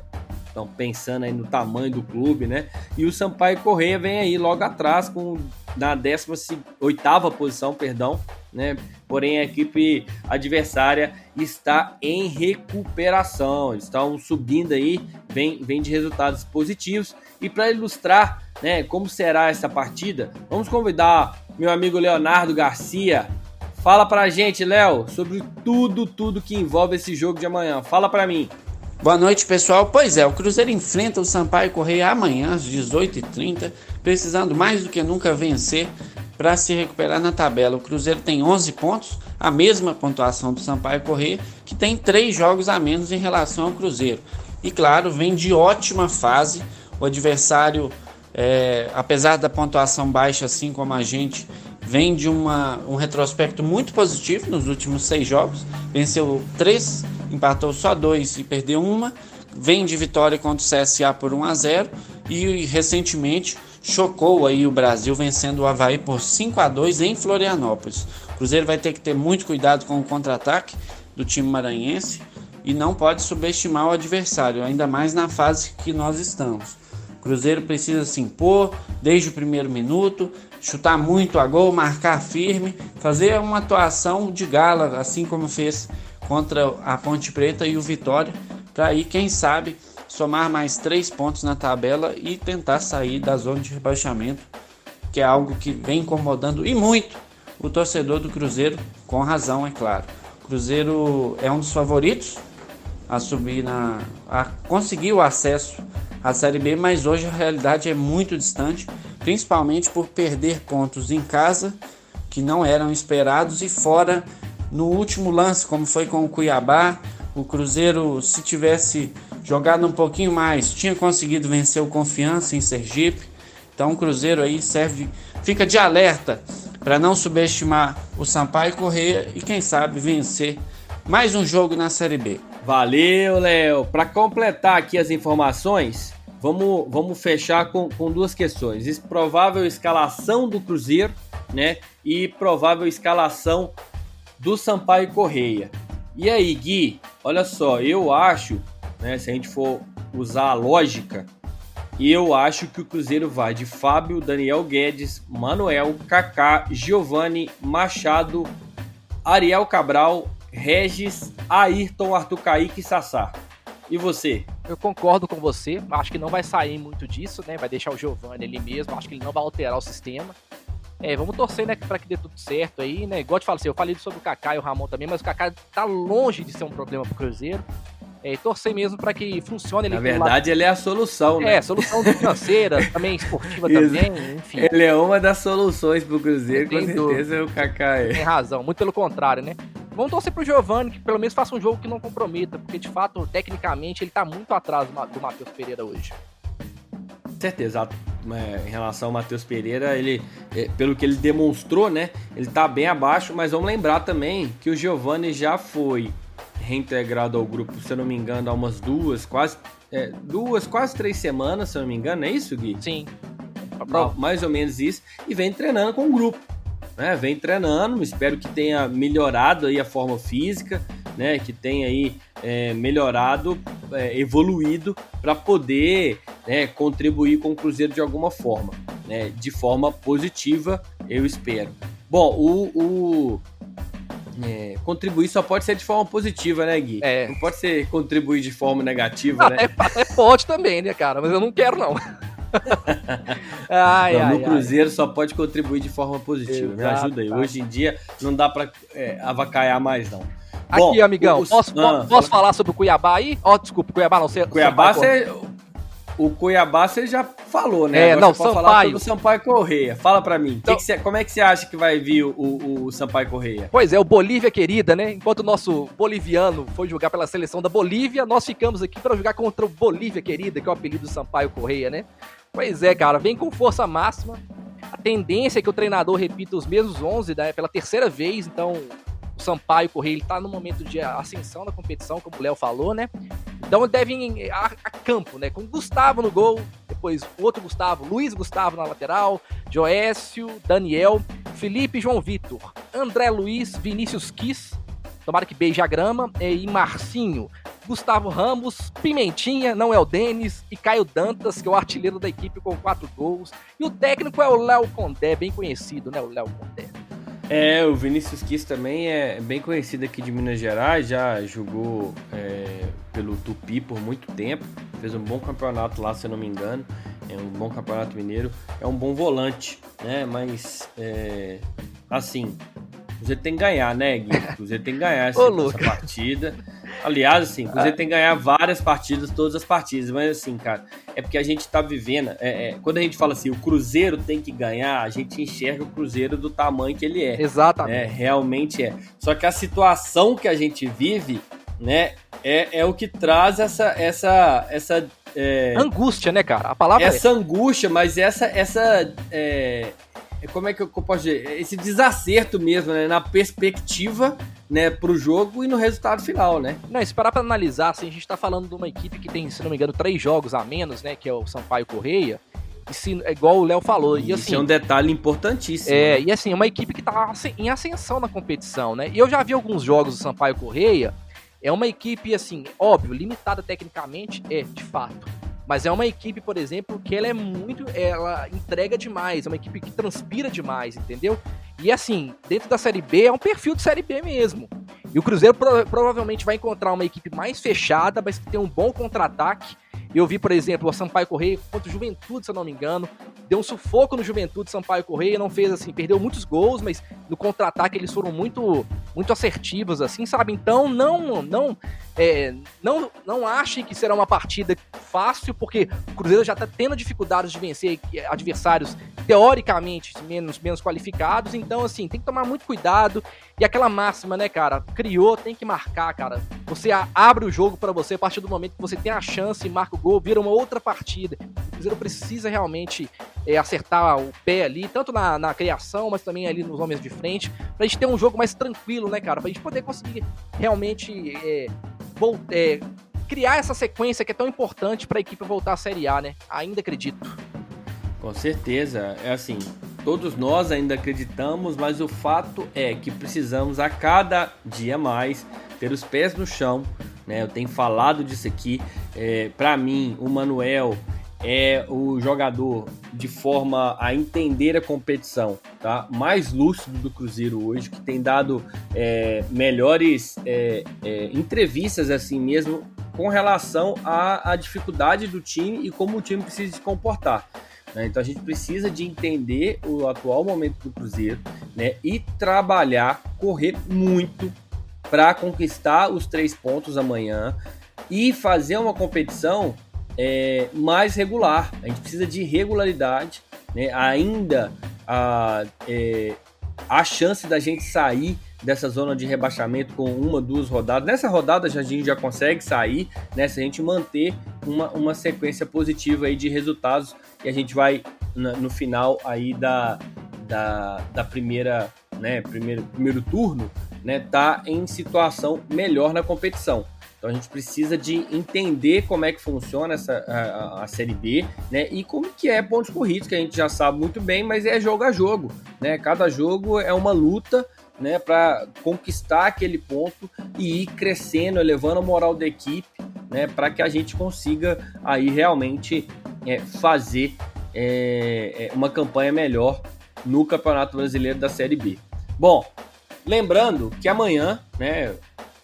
Então, pensando aí no tamanho do clube, né? E o Sampaio Correia vem aí logo atrás, com na 18 posição, perdão, né? Porém, a equipe adversária está em recuperação. Eles estão subindo aí, vem, vem de resultados positivos. E para ilustrar né, como será essa partida, vamos convidar meu amigo Leonardo Garcia. Fala pra gente, Léo, sobre tudo, tudo que envolve esse jogo de amanhã. Fala pra mim. Boa noite, pessoal. Pois é, o Cruzeiro enfrenta o Sampaio Correia amanhã às 18h30, precisando mais do que nunca vencer para se recuperar na tabela. O Cruzeiro tem 11 pontos, a mesma pontuação do Sampaio Correia, que tem três jogos a menos em relação ao Cruzeiro. E claro, vem de ótima fase. O adversário, é, apesar da pontuação baixa, assim como a gente, vem de uma, um retrospecto muito positivo nos últimos seis jogos. Venceu três empatou só dois e perdeu uma. Vem de vitória contra o CSA por 1 a 0 e recentemente chocou aí o Brasil vencendo o Havaí por 5 a 2 em Florianópolis. O Cruzeiro vai ter que ter muito cuidado com o contra-ataque do time maranhense e não pode subestimar o adversário, ainda mais na fase que nós estamos. O Cruzeiro precisa se impor desde o primeiro minuto, chutar muito a gol, marcar firme, fazer uma atuação de gala, assim como fez contra a Ponte Preta e o Vitória, para aí, quem sabe, somar mais três pontos na tabela e tentar sair da zona de rebaixamento, que é algo que vem incomodando e muito o torcedor do Cruzeiro, com razão, é claro. O Cruzeiro é um dos favoritos a subir na. a conseguir o acesso à Série B, mas hoje a realidade é muito distante, principalmente por perder pontos em casa que não eram esperados e fora no último lance, como foi com o Cuiabá, o Cruzeiro, se tivesse jogado um pouquinho mais, tinha conseguido vencer o Confiança em Sergipe. Então o Cruzeiro aí serve, fica de alerta para não subestimar o Sampaio Correia e quem sabe vencer mais um jogo na Série B. Valeu, Léo. Para completar aqui as informações, vamos, vamos fechar com, com duas questões: provável escalação do Cruzeiro, né? E provável escalação do Sampaio Correia. E aí, Gui, olha só, eu acho, né, se a gente for usar a lógica, eu acho que o Cruzeiro vai de Fábio, Daniel Guedes, Manuel, Kaká, Giovanni, Machado, Ariel Cabral, Regis, Ayrton, Arthur Kaique e Sassá. E você? Eu concordo com você, acho que não vai sair muito disso, né? Vai deixar o Giovanni ali mesmo, acho que ele não vai alterar o sistema. É, vamos torcer, né, pra que dê tudo certo aí, né? Igual te falei, assim, eu falei sobre o Kaká e o Ramon também, mas o Kaká tá longe de ser um problema pro Cruzeiro. É, torcer mesmo para que funcione. Na verdade, lado... ele é a solução, né? É, solução financeira, também esportiva também, enfim. Ele é uma das soluções pro Cruzeiro, com certeza é o Kaká. É. Tem razão, muito pelo contrário, né? Vamos torcer pro Giovanni, que pelo menos faça um jogo que não comprometa, porque de fato, tecnicamente, ele tá muito atrás do Matheus Pereira hoje certeza. É, em relação ao Matheus Pereira, ele, é, pelo que ele demonstrou, né? Ele tá bem abaixo, mas vamos lembrar também que o Giovani já foi reintegrado ao grupo, se eu não me engano, há umas duas, quase é, duas, quase três semanas, se eu não me engano, é isso, Gui? Sim. Mais ou menos isso, e vem treinando com o grupo. Né? Vem treinando, espero que tenha melhorado aí a forma física, né? Que tenha aí é, melhorado, é, evoluído para poder né, contribuir com o Cruzeiro de alguma forma, né, de forma positiva, eu espero. Bom, o, o é, contribuir só pode ser de forma positiva, né, Gui? É. Não pode ser contribuir de forma negativa, até, né? Até pode também, né, cara? Mas eu não quero, não. ai, não, ai, no Cruzeiro ai. só pode contribuir de forma positiva. Exato, Me ajuda aí. Hoje em dia não dá para é, avacaiar mais, não. Bom, Aqui, amigão, os... posso, ah, posso falar sobre o Cuiabá aí? Ó, oh, desculpa, Cuiabá não, sei. Cuiabá, você, o Cuiabá você já falou, né? É, Agora não, Sampaio. falar sobre o Sampaio Correia. Fala para mim, então, que que cê, como é que você acha que vai vir o, o, o, Sampaio Correia? Pois é, o Bolívia querida, né? Enquanto o nosso boliviano foi jogar pela seleção da Bolívia, nós ficamos aqui para jogar contra o Bolívia querida, que é o apelido do Sampaio Correia, né? Pois é, cara, vem com força máxima. A tendência é que o treinador repita os mesmos 11 né, pela terceira vez, então Sampaio Correia ele tá no momento de ascensão da competição, como o Léo falou, né? Então devem a, a, campo, né? Com Gustavo no gol, depois outro Gustavo, Luiz Gustavo na lateral, Joécio, Daniel, Felipe João Vitor, André Luiz, Vinícius Kiss, tomara que beije a grama, e Marcinho, Gustavo Ramos, Pimentinha, não é o Denis, e Caio Dantas, que é o artilheiro da equipe com quatro gols. E o técnico é o Léo Condé, bem conhecido, né? O Léo Condé. É, o Vinícius Quis também é bem conhecido aqui de Minas Gerais, já jogou é, pelo Tupi por muito tempo, fez um bom campeonato lá, se eu não me engano, é um bom campeonato mineiro, é um bom volante, né? Mas, é, assim, você tem que ganhar, né, Gui? Você tem que ganhar essa, Ô, essa partida. Aliás, assim, você tem que ganhar várias partidas, todas as partidas. Mas assim, cara, é porque a gente tá vivendo. É, é, quando a gente fala assim, o Cruzeiro tem que ganhar, a gente enxerga o Cruzeiro do tamanho que ele é. Exatamente. É, realmente é. Só que a situação que a gente vive, né, é, é o que traz essa. essa, essa é, Angústia, né, cara? A palavra essa angústia, mas essa. essa é, como é que eu posso dizer? Esse desacerto mesmo, né? Na perspectiva, né, pro jogo e no resultado final, né? é. Não, se parar pra analisar, assim, a gente tá falando de uma equipe que tem, se não me engano, três jogos a menos, né? Que é o Sampaio Correia. E se, é igual o Léo falou. E, Isso assim, é um detalhe importantíssimo. É, né? e assim, uma equipe que tá em ascensão na competição, né? E eu já vi alguns jogos do Sampaio Correia. É uma equipe, assim, óbvio, limitada tecnicamente, é, de fato. Mas é uma equipe, por exemplo, que ela é muito. Ela entrega demais, é uma equipe que transpira demais, entendeu? E assim, dentro da Série B é um perfil de Série B mesmo. E o Cruzeiro pro- provavelmente vai encontrar uma equipe mais fechada, mas que tem um bom contra-ataque. Eu vi, por exemplo, o Sampaio Correia contra o Juventude, se eu não me engano. Deu um sufoco no Juventude, Sampaio Correia. Não fez assim, perdeu muitos gols, mas no contra-ataque eles foram muito muito assertivos, assim, sabe? Então não não é, não não achem que será uma partida fácil, porque o Cruzeiro já tá tendo dificuldades de vencer adversários teoricamente menos, menos qualificados. Então, assim, tem que tomar muito cuidado. E aquela máxima, né, cara? Criou, tem que marcar, cara. Você abre o jogo pra você a partir do momento que você tem a chance e marca o gol, vira uma outra partida. O Cruzeiro precisa realmente é, acertar o pé ali, tanto na, na criação, mas também ali nos homens de frente, pra gente ter um jogo mais tranquilo, né, cara? Pra gente poder conseguir realmente é, vol- é, criar essa sequência que é tão importante pra equipe voltar à Série A, né? Ainda acredito. Com certeza. É assim, todos nós ainda acreditamos, mas o fato é que precisamos a cada dia mais ter os pés no chão. Né? Eu tenho falado disso aqui. É, Para mim, o Manuel é o jogador de forma a entender a competição, tá? Mais lúcido do Cruzeiro hoje, que tem dado é, melhores é, é, entrevistas assim mesmo com relação à, à dificuldade do time e como o time precisa se comportar. né? Então a gente precisa de entender o atual momento do Cruzeiro né? e trabalhar, correr muito para conquistar os três pontos amanhã e fazer uma competição é, mais regular. A gente precisa de regularidade, né? ainda a, é, a chance da gente sair dessa zona de rebaixamento com uma, duas rodadas. Nessa rodada a gente já consegue sair, né? Se a gente manter uma, uma sequência positiva aí de resultados e a gente vai no final aí da, da, da primeira, né? Primeiro, primeiro turno, né? Tá em situação melhor na competição. Então a gente precisa de entender como é que funciona essa, a, a- Série B, né? E como que é pontos corridos, que a gente já sabe muito bem, mas é jogo a jogo, né? Cada jogo é uma luta, né? Para conquistar aquele ponto e ir crescendo, elevando a moral da equipe, né? Para que a gente consiga aí realmente é, fazer é, é, uma campanha melhor no Campeonato Brasileiro da Série B. Bom, lembrando que amanhã, né?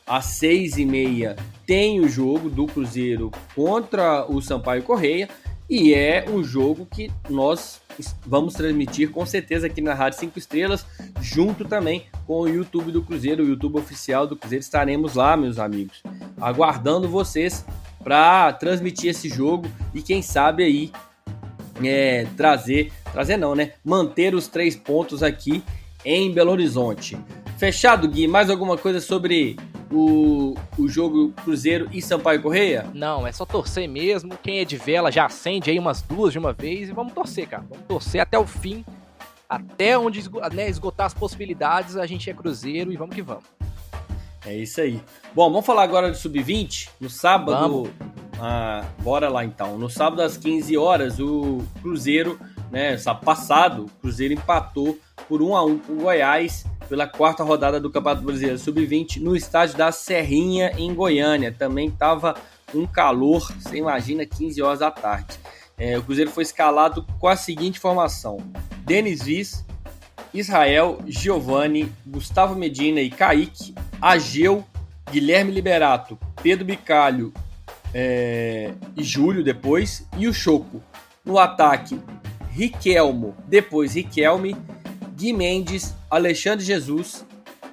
às seis e meia tem o jogo do Cruzeiro contra o Sampaio Correia e é um jogo que nós vamos transmitir com certeza aqui na Rádio 5 Estrelas, junto também com o YouTube do Cruzeiro, o YouTube oficial do Cruzeiro. Estaremos lá, meus amigos, aguardando vocês para transmitir esse jogo e quem sabe aí é, trazer, trazer não, né? Manter os três pontos aqui em Belo Horizonte. Fechado, Gui? Mais alguma coisa sobre o, o jogo Cruzeiro e Sampaio Correia? Não, é só torcer mesmo. Quem é de vela já acende aí umas duas de uma vez e vamos torcer, cara. Vamos torcer até o fim. Até onde né, esgotar as possibilidades, a gente é Cruzeiro e vamos que vamos. É isso aí. Bom, vamos falar agora do Sub-20. No sábado. Ah, bora lá então. No sábado às 15 horas, o Cruzeiro, né, sábado passado, o Cruzeiro empatou por 1 a 1 com o Goiás pela quarta rodada do Campeonato Brasileiro Sub-20 no estádio da Serrinha em Goiânia. Também tava um calor, você imagina, 15 horas da tarde. É, o Cruzeiro foi escalado com a seguinte formação: Denis Viz, Israel, Giovanni, Gustavo Medina e Kaique, Ageu, Guilherme Liberato, Pedro Bicalho é, e Júlio depois, e o Choco. No ataque, Riquelmo, depois Riquelme, Gui Mendes, Alexandre Jesus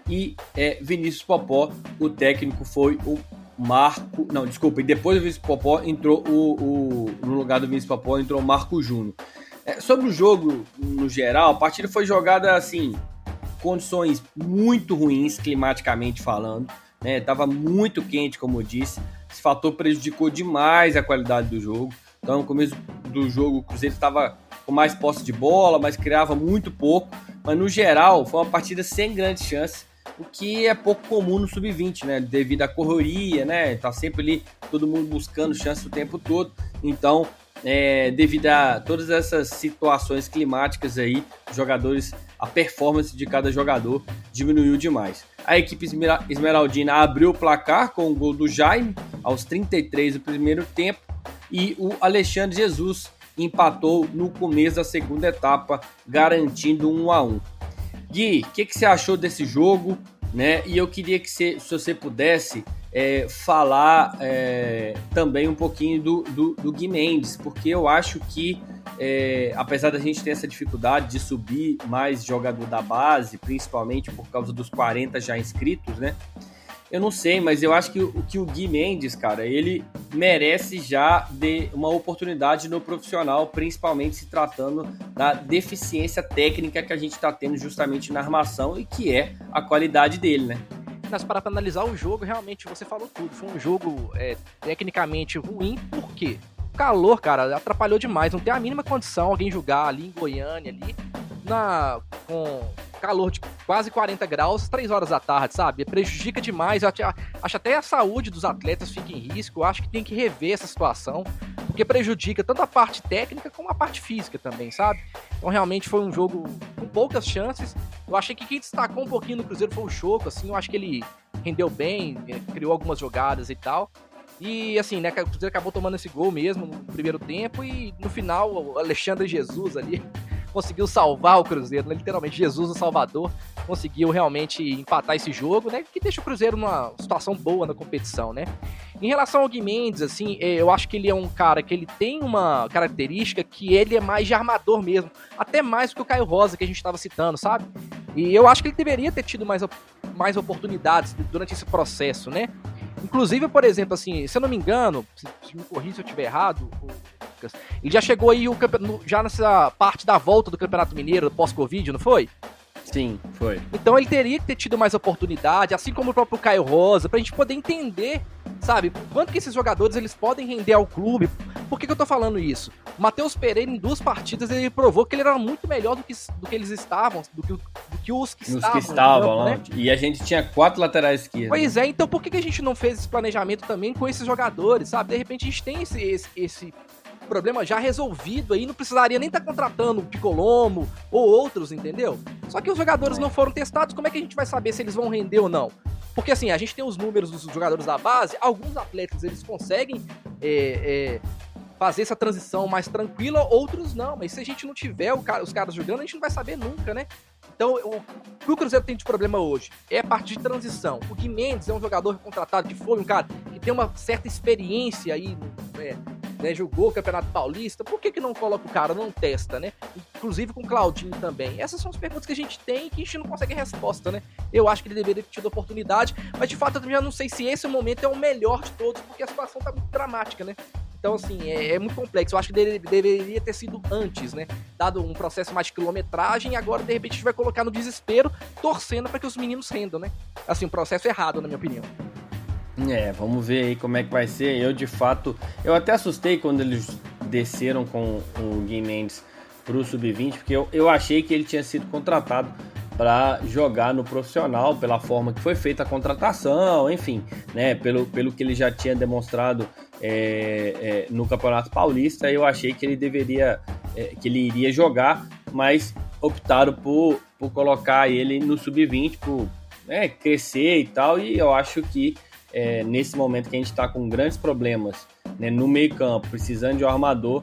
e é, Vinícius Popó. O técnico foi o Marco. Não, desculpa, e depois do Vinícius Popó entrou o, o. No lugar do Vinícius Popó entrou o Marco Júnior. É, sobre o jogo, no geral, a partida foi jogada assim, condições muito ruins, climaticamente falando. Né? Tava muito quente, como eu disse. Esse fator prejudicou demais a qualidade do jogo. Então, no começo do jogo, o Cruzeiro estava com mais posse de bola, mas criava muito pouco. Mas no geral, foi uma partida sem grandes chances, o que é pouco comum no sub-20, né? Devido à correria, né? Tá sempre ali todo mundo buscando chance o tempo todo. Então, é, devido a todas essas situações climáticas aí, jogadores, a performance de cada jogador diminuiu demais. A equipe esmeraldina abriu o placar com o gol do Jaime aos 33 do primeiro tempo e o Alexandre Jesus empatou no começo da segunda etapa, garantindo um a um. Gui, o que, que, você achou desse jogo? Né? E eu queria que você, se você pudesse é, falar é, também um pouquinho do, do, do, Gui Mendes, porque eu acho que, é, apesar da gente ter essa dificuldade de subir mais jogador da base, principalmente por causa dos 40 já inscritos, né? Eu não sei, mas eu acho que o que o Gui Mendes, cara, ele merece já de uma oportunidade no profissional, principalmente se tratando da deficiência técnica que a gente está tendo justamente na armação e que é a qualidade dele, né? Mas para analisar o jogo, realmente você falou tudo. Foi um jogo é, tecnicamente ruim, por quê? Calor, cara, atrapalhou demais. Não tem a mínima condição alguém jogar ali em Goiânia, ali, na, com calor de quase 40 graus, 3 horas da tarde, sabe? Prejudica demais. Eu acho até a saúde dos atletas fica em risco. Eu acho que tem que rever essa situação, porque prejudica tanto a parte técnica como a parte física também, sabe? Então realmente foi um jogo com poucas chances. Eu achei que quem destacou um pouquinho no Cruzeiro foi o Choco, assim, eu acho que ele rendeu bem, eh, criou algumas jogadas e tal. E assim, né, o Cruzeiro acabou tomando esse gol mesmo no primeiro tempo e no final o Alexandre Jesus ali conseguiu salvar o Cruzeiro, né? literalmente Jesus o Salvador conseguiu realmente empatar esse jogo, né? Que deixa o Cruzeiro numa situação boa na competição, né? Em relação ao Gui Mendes, assim, é, eu acho que ele é um cara que ele tem uma característica que ele é mais de armador mesmo, até mais que o Caio Rosa que a gente estava citando, sabe? E eu acho que ele deveria ter tido mais, mais oportunidades durante esse processo, né? Inclusive, por exemplo, assim, se eu não me engano, se, me corrija se eu estiver errado, ele já chegou aí o, já nessa parte da volta do Campeonato Mineiro pós-Covid, não foi? Sim, foi. Então ele teria que ter tido mais oportunidade, assim como o próprio Caio Rosa, pra gente poder entender, sabe, quanto que esses jogadores eles podem render ao clube. Por que, que eu tô falando isso? O Matheus Pereira, em duas partidas, ele provou que ele era muito melhor do que, do que eles estavam, do que, do que os que os estavam. Que estavam lá. Né? E a gente tinha quatro laterais esquerdos. Pois é, então por que, que a gente não fez esse planejamento também com esses jogadores, sabe? De repente a gente tem esse, esse, esse problema já resolvido aí, não precisaria nem estar tá contratando o Picolomo ou outros, entendeu? Só que os jogadores não foram testados, como é que a gente vai saber se eles vão render ou não? Porque assim, a gente tem os números dos jogadores da base, alguns atletas eles conseguem é, é, fazer essa transição mais tranquila, outros não. Mas se a gente não tiver os caras jogando, a gente não vai saber nunca, né? Então, o que o Cruzeiro tem de problema hoje é a parte de transição. O Gui Mendes é um jogador contratado que foi um cara que tem uma certa experiência aí, é, né, jogou o Campeonato Paulista. Por que, que não coloca o cara, não testa, né? Inclusive com o Claudinho também. Essas são as perguntas que a gente tem e que a gente não consegue resposta, né? Eu acho que ele deveria ter tido oportunidade, mas de fato eu já não sei se esse momento é o melhor de todos, porque a situação tá muito dramática, né? Então, assim, é, é, muito complexo. Eu acho que dele, deveria ter sido antes, né? Dado um processo mais de quilometragem, e agora, de repente, a gente vai colocar no desespero, torcendo para que os meninos rendam, né? Assim, um processo errado, na minha opinião. É, vamos ver aí como é que vai ser. Eu, de fato, eu até assustei quando eles desceram com o Gui Mendes pro Sub-20, porque eu, eu achei que ele tinha sido contratado para jogar no profissional, pela forma que foi feita a contratação, enfim, né, pelo, pelo que ele já tinha demonstrado é, é, no Campeonato Paulista, eu achei que ele deveria, é, que ele iria jogar, mas optaram por, por colocar ele no sub-20, por né, crescer e tal, e eu acho que é, nesse momento que a gente está com grandes problemas né, no meio campo, precisando de um armador,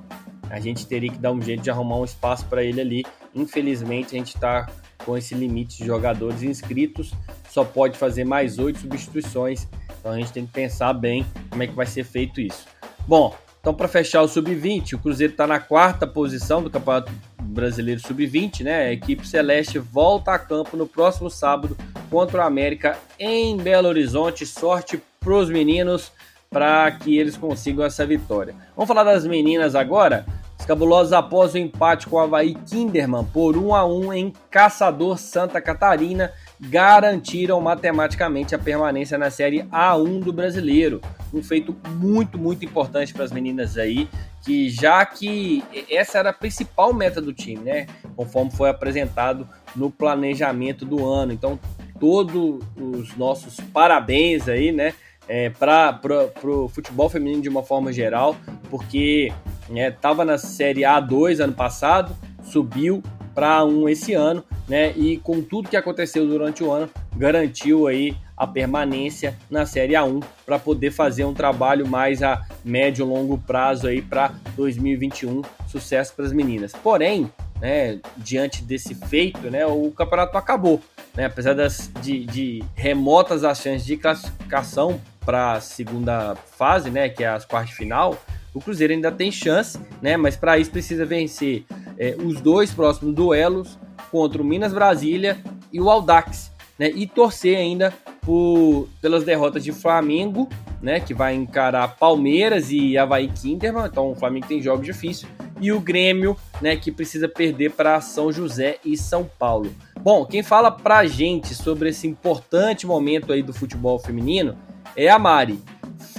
a gente teria que dar um jeito de arrumar um espaço para ele ali. Infelizmente, a gente está com esse limite de jogadores inscritos, só pode fazer mais oito substituições. Então a gente tem que pensar bem como é que vai ser feito isso. Bom, então para fechar o sub-20, o Cruzeiro está na quarta posição do Campeonato Brasileiro Sub-20, né? A equipe celeste volta a campo no próximo sábado contra o América em Belo Horizonte. Sorte pros meninos para que eles consigam essa vitória. Vamos falar das meninas agora. Os cabulosos após o empate com o Havaí Kinderman por 1 a 1 em Caçador Santa Catarina garantiram matematicamente a permanência na Série A1 do Brasileiro. Um feito muito, muito importante para as meninas aí, que já que essa era a principal meta do time, né? Conforme foi apresentado no planejamento do ano. Então, todos os nossos parabéns aí, né? É, para o futebol feminino de uma forma geral, porque estava né, na Série A2 ano passado, subiu para um esse ano, né? E com tudo que aconteceu durante o ano, garantiu aí a permanência na Série A1 para poder fazer um trabalho mais a médio e longo prazo aí para 2021. Sucesso para as meninas. Porém, né, diante desse feito, né, o campeonato acabou. Né, apesar das, de, de remotas as chances de classificação para a segunda fase, né, que é as quartas final, o Cruzeiro ainda tem chance, né, mas para isso precisa vencer é, os dois próximos duelos contra o Minas Brasília e o Aldax, né, e torcer ainda por, pelas derrotas de Flamengo, né, que vai encarar Palmeiras e Havaí Kinderman, então o Flamengo tem jogos difíceis, e o Grêmio, né, que precisa perder para São José e São Paulo. Bom, quem fala pra gente sobre esse importante momento aí do futebol feminino é a Mari.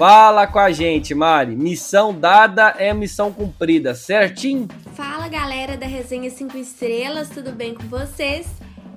Fala com a gente, Mari. Missão dada é missão cumprida, certinho? Fala, galera da Resenha 5 Estrelas, tudo bem com vocês?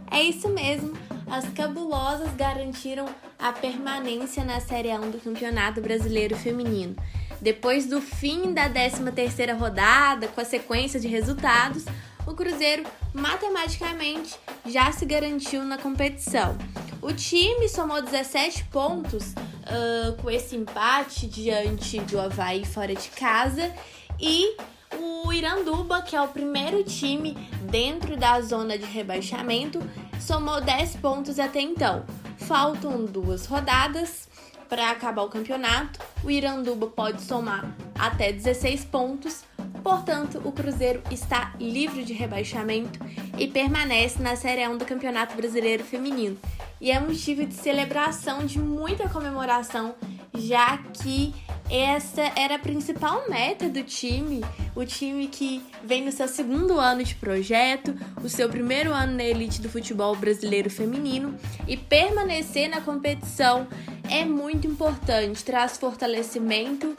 É isso mesmo. As cabulosas garantiram a permanência na Série 1 do Campeonato Brasileiro Feminino. Depois do fim da 13ª rodada, com a sequência de resultados, o Cruzeiro matematicamente já se garantiu na competição. O time somou 17 pontos uh, com esse empate diante do Havaí fora de casa e o Iranduba, que é o primeiro time dentro da zona de rebaixamento, somou 10 pontos até então. Faltam duas rodadas para acabar o campeonato. O Iranduba pode somar até 16 pontos, portanto, o Cruzeiro está livre de rebaixamento e permanece na Série 1 do Campeonato Brasileiro Feminino. E é motivo de celebração, de muita comemoração, já que essa era a principal meta do time, o time que vem no seu segundo ano de projeto, o seu primeiro ano na elite do futebol brasileiro feminino e permanecer na competição é muito importante, traz fortalecimento,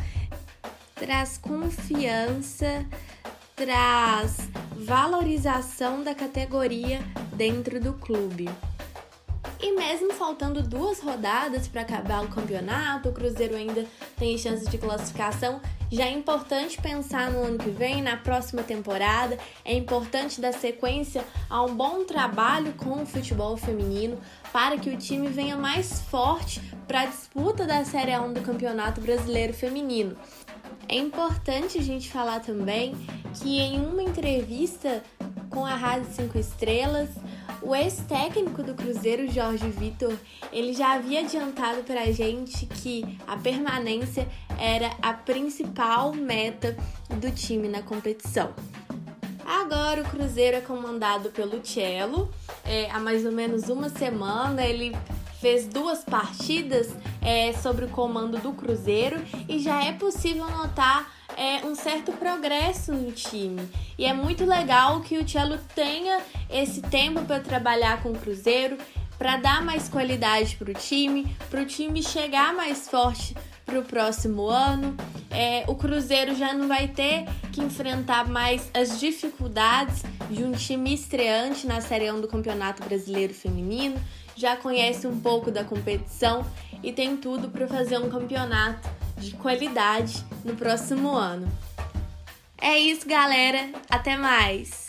traz confiança, traz valorização da categoria dentro do clube. E mesmo faltando duas rodadas para acabar o campeonato, o Cruzeiro ainda tem chances de classificação. Já é importante pensar no ano que vem, na próxima temporada. É importante dar sequência a um bom trabalho com o futebol feminino para que o time venha mais forte para a disputa da Série 1 do Campeonato Brasileiro Feminino. É importante a gente falar também que em uma entrevista com a Rádio 5 Estrelas, o ex-técnico do Cruzeiro, Jorge Vitor, ele já havia adiantado para a gente que a permanência era a principal meta do time na competição. Agora o Cruzeiro é comandado pelo Cello. É, há mais ou menos uma semana ele fez duas partidas é, sobre o comando do Cruzeiro e já é possível notar é, um certo progresso no time. E é muito legal que o Cello tenha esse tempo para trabalhar com o Cruzeiro, para dar mais qualidade para o time, para o time chegar mais forte para o próximo ano. É, o Cruzeiro já não vai ter que enfrentar mais as dificuldades de um time estreante na Série 1 do Campeonato Brasileiro Feminino, já conhece um pouco da competição e tem tudo para fazer um campeonato de qualidade no próximo ano. É isso, galera. Até mais.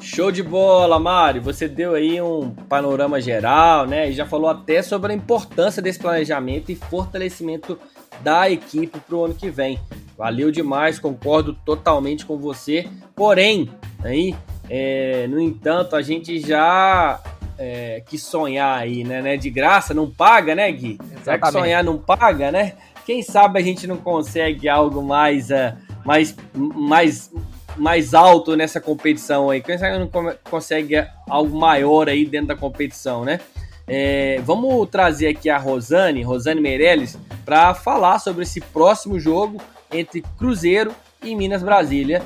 Show de bola, Mari. Você deu aí um panorama geral, né? E já falou até sobre a importância desse planejamento e fortalecimento da equipe para o ano que vem. Valeu demais, concordo totalmente com você. Porém, aí, é, no entanto, a gente já é, que sonhar aí, né, né? De graça não paga, né, Gui? Será que sonhar não paga, né? Quem sabe a gente não consegue algo mais, uh, mais, mais, mais alto nessa competição aí? Quem sabe não consegue algo maior aí dentro da competição, né? É, vamos trazer aqui a Rosane, Rosane Meirelles, para falar sobre esse próximo jogo entre Cruzeiro e Minas Brasília.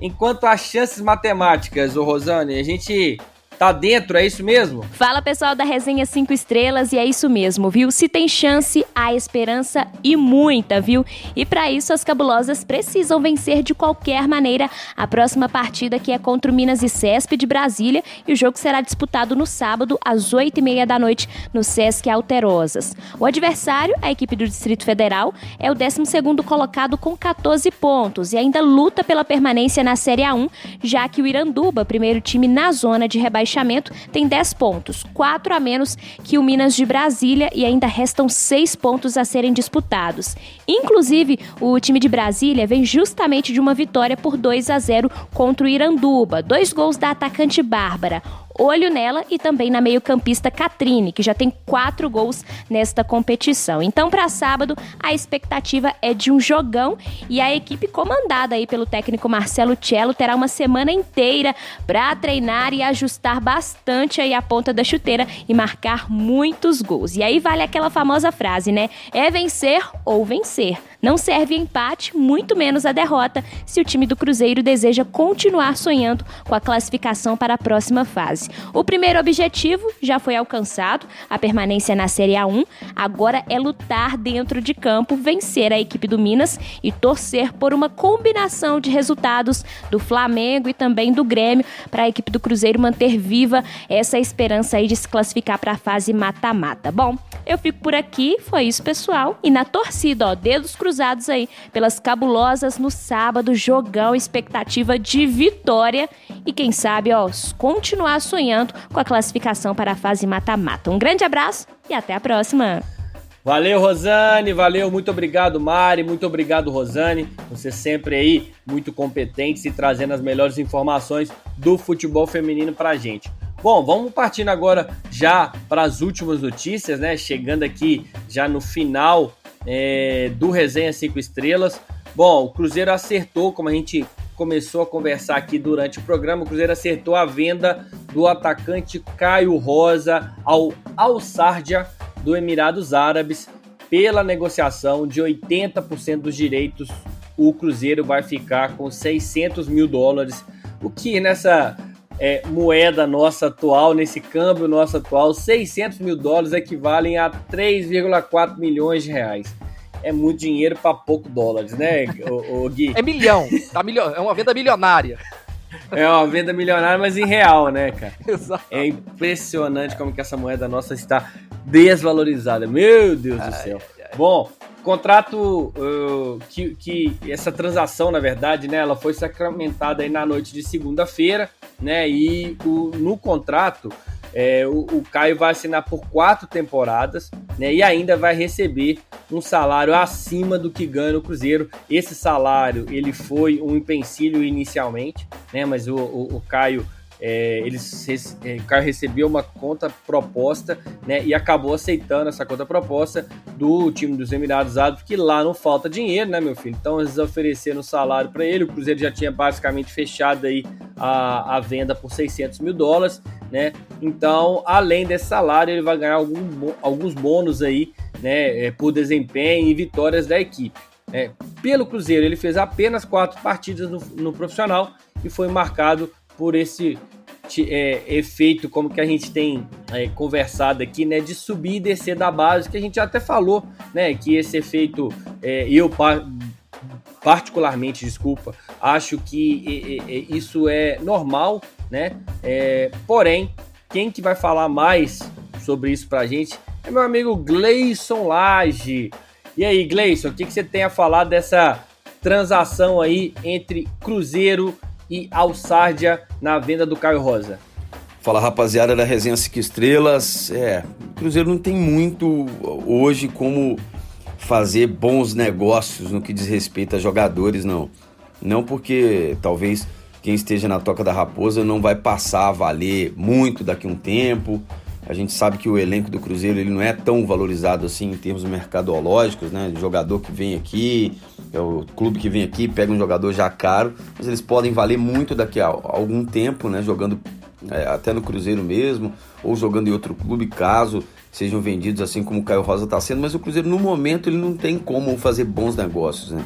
Enquanto as chances matemáticas, o Rosane, a gente Tá dentro, é isso mesmo? Fala pessoal da resenha 5 estrelas e é isso mesmo, viu? Se tem chance, há esperança e muita, viu? E para isso as cabulosas precisam vencer de qualquer maneira a próxima partida que é contra o Minas e Cesp de Brasília e o jogo será disputado no sábado às 8 e meia da noite no Sesc Alterosas. O adversário, a equipe do Distrito Federal, é o 12 colocado com 14 pontos e ainda luta pela permanência na Série A1, já que o Iranduba, primeiro time na zona de rebaixamento rebaixamento, tem 10 pontos, 4 a menos que o Minas de Brasília e ainda restam 6 pontos a serem disputados. Inclusive, o time de Brasília vem justamente de uma vitória por 2 a 0 contra o Iranduba, dois gols da atacante Bárbara olho nela e também na meio-campista Catrine, que já tem quatro gols nesta competição. Então, para sábado, a expectativa é de um jogão e a equipe comandada aí pelo técnico Marcelo Cello terá uma semana inteira para treinar e ajustar bastante aí a ponta da chuteira e marcar muitos gols. E aí vale aquela famosa frase, né? É vencer ou vencer. Não serve empate, muito menos a derrota, se o time do Cruzeiro deseja continuar sonhando com a classificação para a próxima fase. O primeiro objetivo já foi alcançado, a permanência na Série A1. Agora é lutar dentro de campo, vencer a equipe do Minas e torcer por uma combinação de resultados do Flamengo e também do Grêmio para a equipe do Cruzeiro manter viva essa esperança aí de se classificar para a fase mata-mata. Bom, eu fico por aqui, foi isso, pessoal. E na torcida, ó, dedos cruzados cruzados aí pelas cabulosas no sábado, jogão, expectativa de vitória e quem sabe, ó, continuar sonhando com a classificação para a fase mata-mata. Um grande abraço e até a próxima. Valeu, Rosane, valeu, muito obrigado, Mari, muito obrigado, Rosane. Você sempre aí muito competente e trazendo as melhores informações do futebol feminino pra gente. Bom, vamos partindo agora já para as últimas notícias, né? Chegando aqui já no final é, do Resenha 5 Estrelas. Bom, o Cruzeiro acertou, como a gente começou a conversar aqui durante o programa, o Cruzeiro acertou a venda do atacante Caio Rosa ao Al Sardia do Emirados Árabes pela negociação de 80% dos direitos. O Cruzeiro vai ficar com 600 mil dólares, o que nessa é, moeda nossa atual, nesse câmbio nosso atual, 600 mil dólares equivalem a 3,4 milhões de reais. É muito dinheiro para pouco dólares, né, o, o Gui? É milhão, tá milhão, é uma venda milionária. É uma venda milionária, mas em real, né, cara? Exato. É impressionante como que essa moeda nossa está desvalorizada. Meu Deus ai, do céu. Ai. Bom, contrato uh, que, que essa transação, na verdade, né, ela foi sacramentada aí na noite de segunda-feira, né? E o, no contrato é, o, o, Caio vai assinar por quatro temporadas né, e ainda vai receber um salário acima do que ganha no Cruzeiro. Esse salário ele foi um empecilho inicialmente, né, mas o, o, o Caio é, eles, é, o Caio recebeu uma conta proposta né, e acabou aceitando essa conta proposta do time dos Emirados Árabes, que lá não falta dinheiro, né, meu filho? Então eles ofereceram salário para ele, o Cruzeiro já tinha basicamente fechado aí a, a venda por 600 mil dólares, né? Então, além desse salário, ele vai ganhar algum, alguns bônus aí, né, é, por desempenho e vitórias da equipe. É, pelo Cruzeiro, ele fez apenas quatro partidas no, no profissional e foi marcado por esse é, efeito, como que a gente tem é, conversado aqui, né, de subir e descer da base, que a gente até falou, né, que esse efeito, é, eu particularmente, desculpa, acho que isso é normal, né, é, porém, quem que vai falar mais sobre isso pra gente é meu amigo Gleison Lage. E aí, Gleison, o que, que você tem a falar dessa transação aí entre Cruzeiro Alçardia na venda do Caio Rosa. Fala rapaziada da Resenha 5 Estrelas. É, o Cruzeiro não tem muito hoje como fazer bons negócios no que diz respeito a jogadores, não. Não porque talvez quem esteja na Toca da Raposa não vai passar a valer muito daqui a um tempo. A gente sabe que o elenco do Cruzeiro ele não é tão valorizado assim em termos mercadológicos, né? Jogador que vem aqui, é o clube que vem aqui, pega um jogador já caro, mas eles podem valer muito daqui a algum tempo, né? Jogando é, até no Cruzeiro mesmo, ou jogando em outro clube, caso sejam vendidos assim como o Caio Rosa está sendo, mas o Cruzeiro no momento ele não tem como fazer bons negócios, né?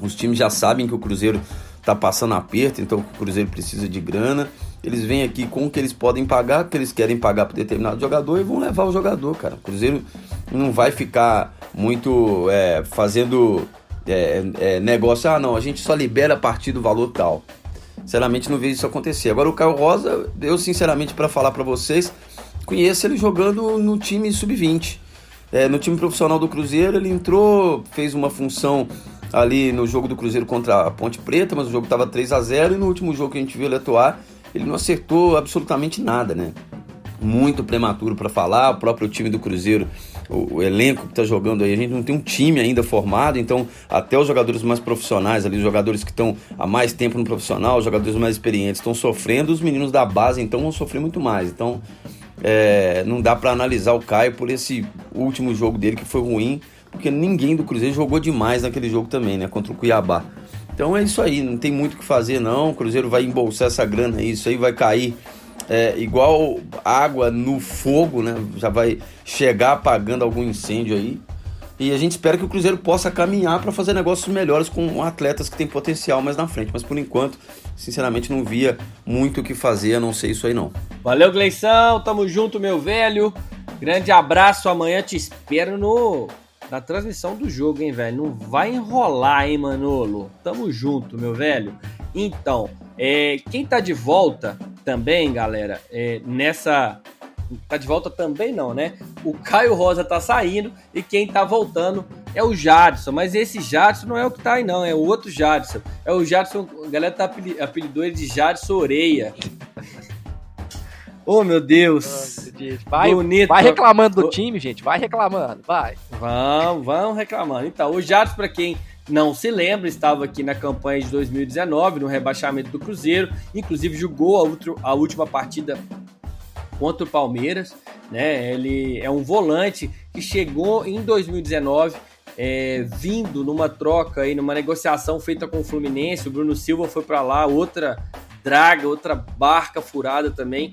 Os times já sabem que o Cruzeiro está passando aperto, então o Cruzeiro precisa de grana eles vêm aqui com o que eles podem pagar, que eles querem pagar para determinado jogador e vão levar o jogador, cara. O Cruzeiro não vai ficar muito é, fazendo é, é, negócio, ah não, a gente só libera a partir do valor tal. Sinceramente não vejo isso acontecer. Agora o Caio Rosa, eu sinceramente para falar para vocês, conheço ele jogando no time sub-20. É, no time profissional do Cruzeiro, ele entrou, fez uma função ali no jogo do Cruzeiro contra a Ponte Preta, mas o jogo estava 3 a 0 e no último jogo que a gente viu ele atuar, ele não acertou absolutamente nada, né? Muito prematuro para falar, o próprio time do Cruzeiro, o, o elenco que está jogando aí, a gente não tem um time ainda formado, então até os jogadores mais profissionais ali, os jogadores que estão há mais tempo no profissional, os jogadores mais experientes estão sofrendo, os meninos da base então vão sofrer muito mais. Então é, não dá para analisar o Caio por esse último jogo dele que foi ruim, porque ninguém do Cruzeiro jogou demais naquele jogo também, né? Contra o Cuiabá. Então é isso aí, não tem muito o que fazer não. O Cruzeiro vai embolsar essa grana aí, isso aí vai cair é, igual água no fogo, né? Já vai chegar apagando algum incêndio aí. E a gente espera que o Cruzeiro possa caminhar para fazer negócios melhores com atletas que têm potencial mais na frente. Mas por enquanto, sinceramente, não via muito o que fazer, a não ser isso aí não. Valeu, Gleição. Tamo junto, meu velho. Grande abraço. Amanhã te espero no na transmissão do jogo, hein, velho? Não vai enrolar, hein, Manolo? Tamo junto, meu velho. Então, é, quem tá de volta também, galera, é, nessa. Tá de volta também não, né? O Caio Rosa tá saindo e quem tá voltando é o Jadson. Mas esse Jadson não é o que tá aí, não. É o outro Jadson. É o Jadson. A galera tá apelidou ele de Jadson Oreia. Oh, meu Deus. Vai, Bonito. vai reclamando do time, gente. Vai reclamando, vai. Vamos, vamos reclamando. Então, o Jadson, para quem não se lembra, estava aqui na campanha de 2019, no rebaixamento do Cruzeiro. Inclusive, jogou a, outro, a última partida contra o Palmeiras. Né? Ele é um volante que chegou em 2019 é, vindo numa troca aí, numa negociação feita com o Fluminense. O Bruno Silva foi para lá, outra draga, outra barca furada também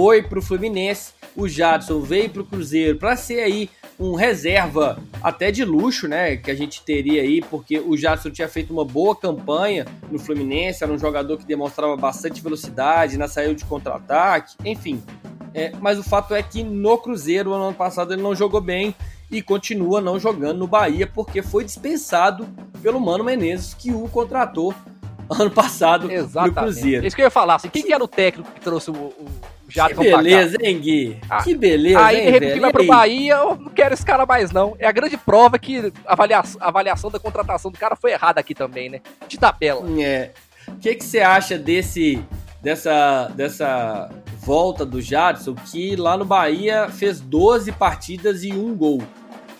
foi para o Fluminense, o Jadson veio para o Cruzeiro para ser aí um reserva até de luxo, né? Que a gente teria aí, porque o Jadson tinha feito uma boa campanha no Fluminense, era um jogador que demonstrava bastante velocidade na saída de contra-ataque, enfim. É, mas o fato é que no Cruzeiro, no ano passado, ele não jogou bem e continua não jogando no Bahia, porque foi dispensado pelo Mano Menezes, que o contratou ano passado Exatamente. no Cruzeiro. Isso que eu ia falar, assim, quem que era o técnico que trouxe o, o Jadson Que beleza, hein, Gui? Ah, que beleza, Aí, hein, de repente, velho? vai pro Bahia, eu não quero esse cara mais, não. É a grande prova que a avaliação, a avaliação da contratação do cara foi errada aqui também, né? De tabela. É. O que, que você acha desse, dessa, dessa volta do Jadson, que lá no Bahia fez 12 partidas e um gol?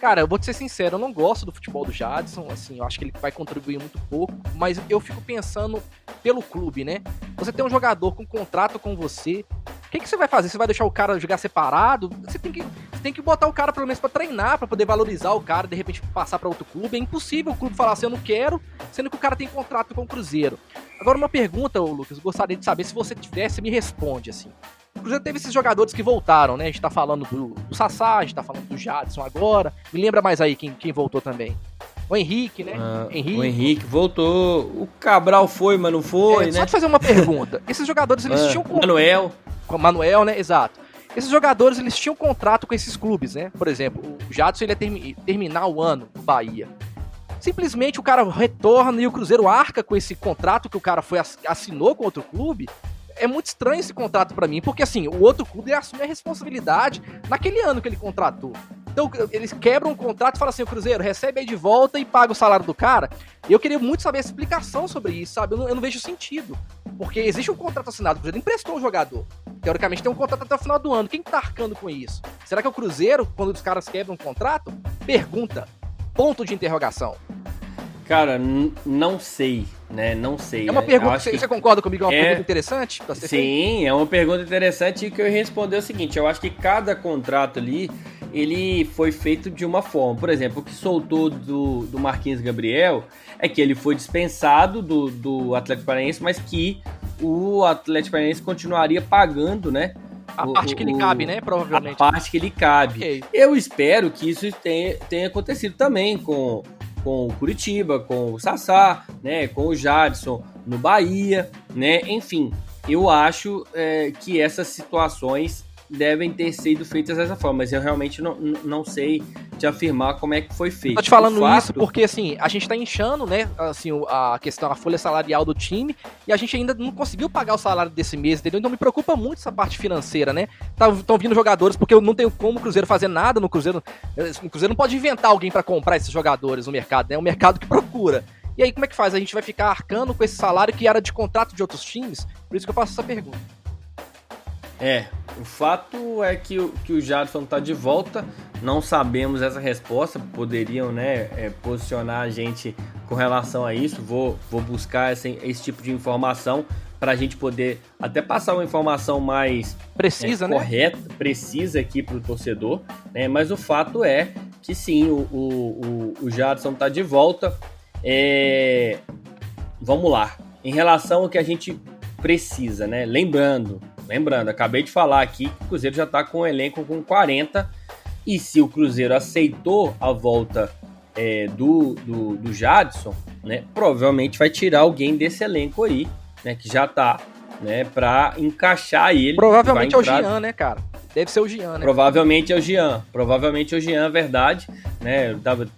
Cara, eu vou te ser sincero, eu não gosto do futebol do Jadson, assim, eu acho que ele vai contribuir muito pouco, mas eu fico pensando pelo clube, né? Você tem um jogador com contrato com você, o que, que você vai fazer? Você vai deixar o cara jogar separado? Você tem que, você tem que botar o cara pelo menos para treinar, para poder valorizar o cara, de repente passar para outro clube. É impossível o clube falar assim, eu não quero, sendo que o cara tem contrato com o Cruzeiro. Agora, uma pergunta, Lucas, gostaria de saber se você tivesse, me responde assim. O Cruzeiro teve esses jogadores que voltaram, né? A gente tá falando do, do Sassá, a gente tá falando do Jadson agora. Me lembra mais aí quem, quem voltou também. O Henrique, né? Uh, Henrique. O Henrique voltou. O Cabral foi, mas não foi, é, né? Só te fazer uma pergunta. Esses jogadores, eles uh, tinham... Manuel com Manuel, né? Exato. Esses jogadores, eles tinham contrato com esses clubes, né? Por exemplo, o Jadson, ele ia termi terminar o ano no Bahia. Simplesmente o cara retorna e o Cruzeiro arca com esse contrato que o cara foi assinou com outro clube. É muito estranho esse contrato para mim, porque assim, o outro clube assume a responsabilidade naquele ano que ele contratou. Então eles quebram o contrato e falam assim: o Cruzeiro recebe aí de volta e paga o salário do cara. Eu queria muito saber a explicação sobre isso, sabe? Eu não, eu não vejo sentido. Porque existe um contrato assinado, o Cruzeiro emprestou o jogador. Teoricamente tem um contrato até o final do ano. Quem tá arcando com isso? Será que o Cruzeiro, quando os caras quebram um contrato? Pergunta. Ponto de interrogação. Cara, não sei, né? Não sei. É uma né? pergunta, você, que... você, concorda comigo? É uma é... pergunta interessante? Sim, feito? é uma pergunta interessante que eu responder o seguinte: eu acho que cada contrato ali ele foi feito de uma forma. Por exemplo, o que soltou do, do Marquinhos Gabriel é que ele foi dispensado do, do Atlético Paranaense, mas que o Atlético Paranaense continuaria pagando, né? A o, parte que lhe cabe, né? Provavelmente. A parte que lhe cabe. Okay. Eu espero que isso tenha, tenha acontecido também com com o Curitiba, com o Sassá, né, com o Jadson no Bahia, né, enfim, eu acho é, que essas situações devem ter sido feitas dessa forma, mas eu realmente não, não sei te afirmar como é que foi feito. Tô te falando fato... isso porque, assim, a gente tá inchando, né, assim, a questão, a folha salarial do time, e a gente ainda não conseguiu pagar o salário desse mês, entendeu? Então me preocupa muito essa parte financeira, né? Estão tá, vindo jogadores, porque eu não tenho como o Cruzeiro fazer nada no Cruzeiro. O Cruzeiro não pode inventar alguém para comprar esses jogadores no mercado, né? É o mercado que procura. E aí, como é que faz? A gente vai ficar arcando com esse salário que era de contrato de outros times? Por isso que eu faço essa pergunta. É, o fato é que, o, que o Jadson está de volta, não sabemos essa resposta, poderiam né, é, posicionar a gente com relação a isso, vou, vou buscar esse, esse tipo de informação para a gente poder até passar uma informação mais precisa, é, né? correta, precisa aqui para o torcedor, né? mas o fato é que sim, o, o, o, o Jadson está de volta. É... Vamos lá, em relação ao que a gente precisa, né? Lembrando, Lembrando, acabei de falar aqui que o Cruzeiro já está com o elenco com 40. E se o Cruzeiro aceitou a volta é, do, do, do Jadson, né, provavelmente vai tirar alguém desse elenco aí, né, que já está né, para encaixar ele. Provavelmente entrar... é o Jean, né, cara? Deve ser o Jean, né? Provavelmente é o Jean. Provavelmente é o Jean, verdade. Né? Eu tava,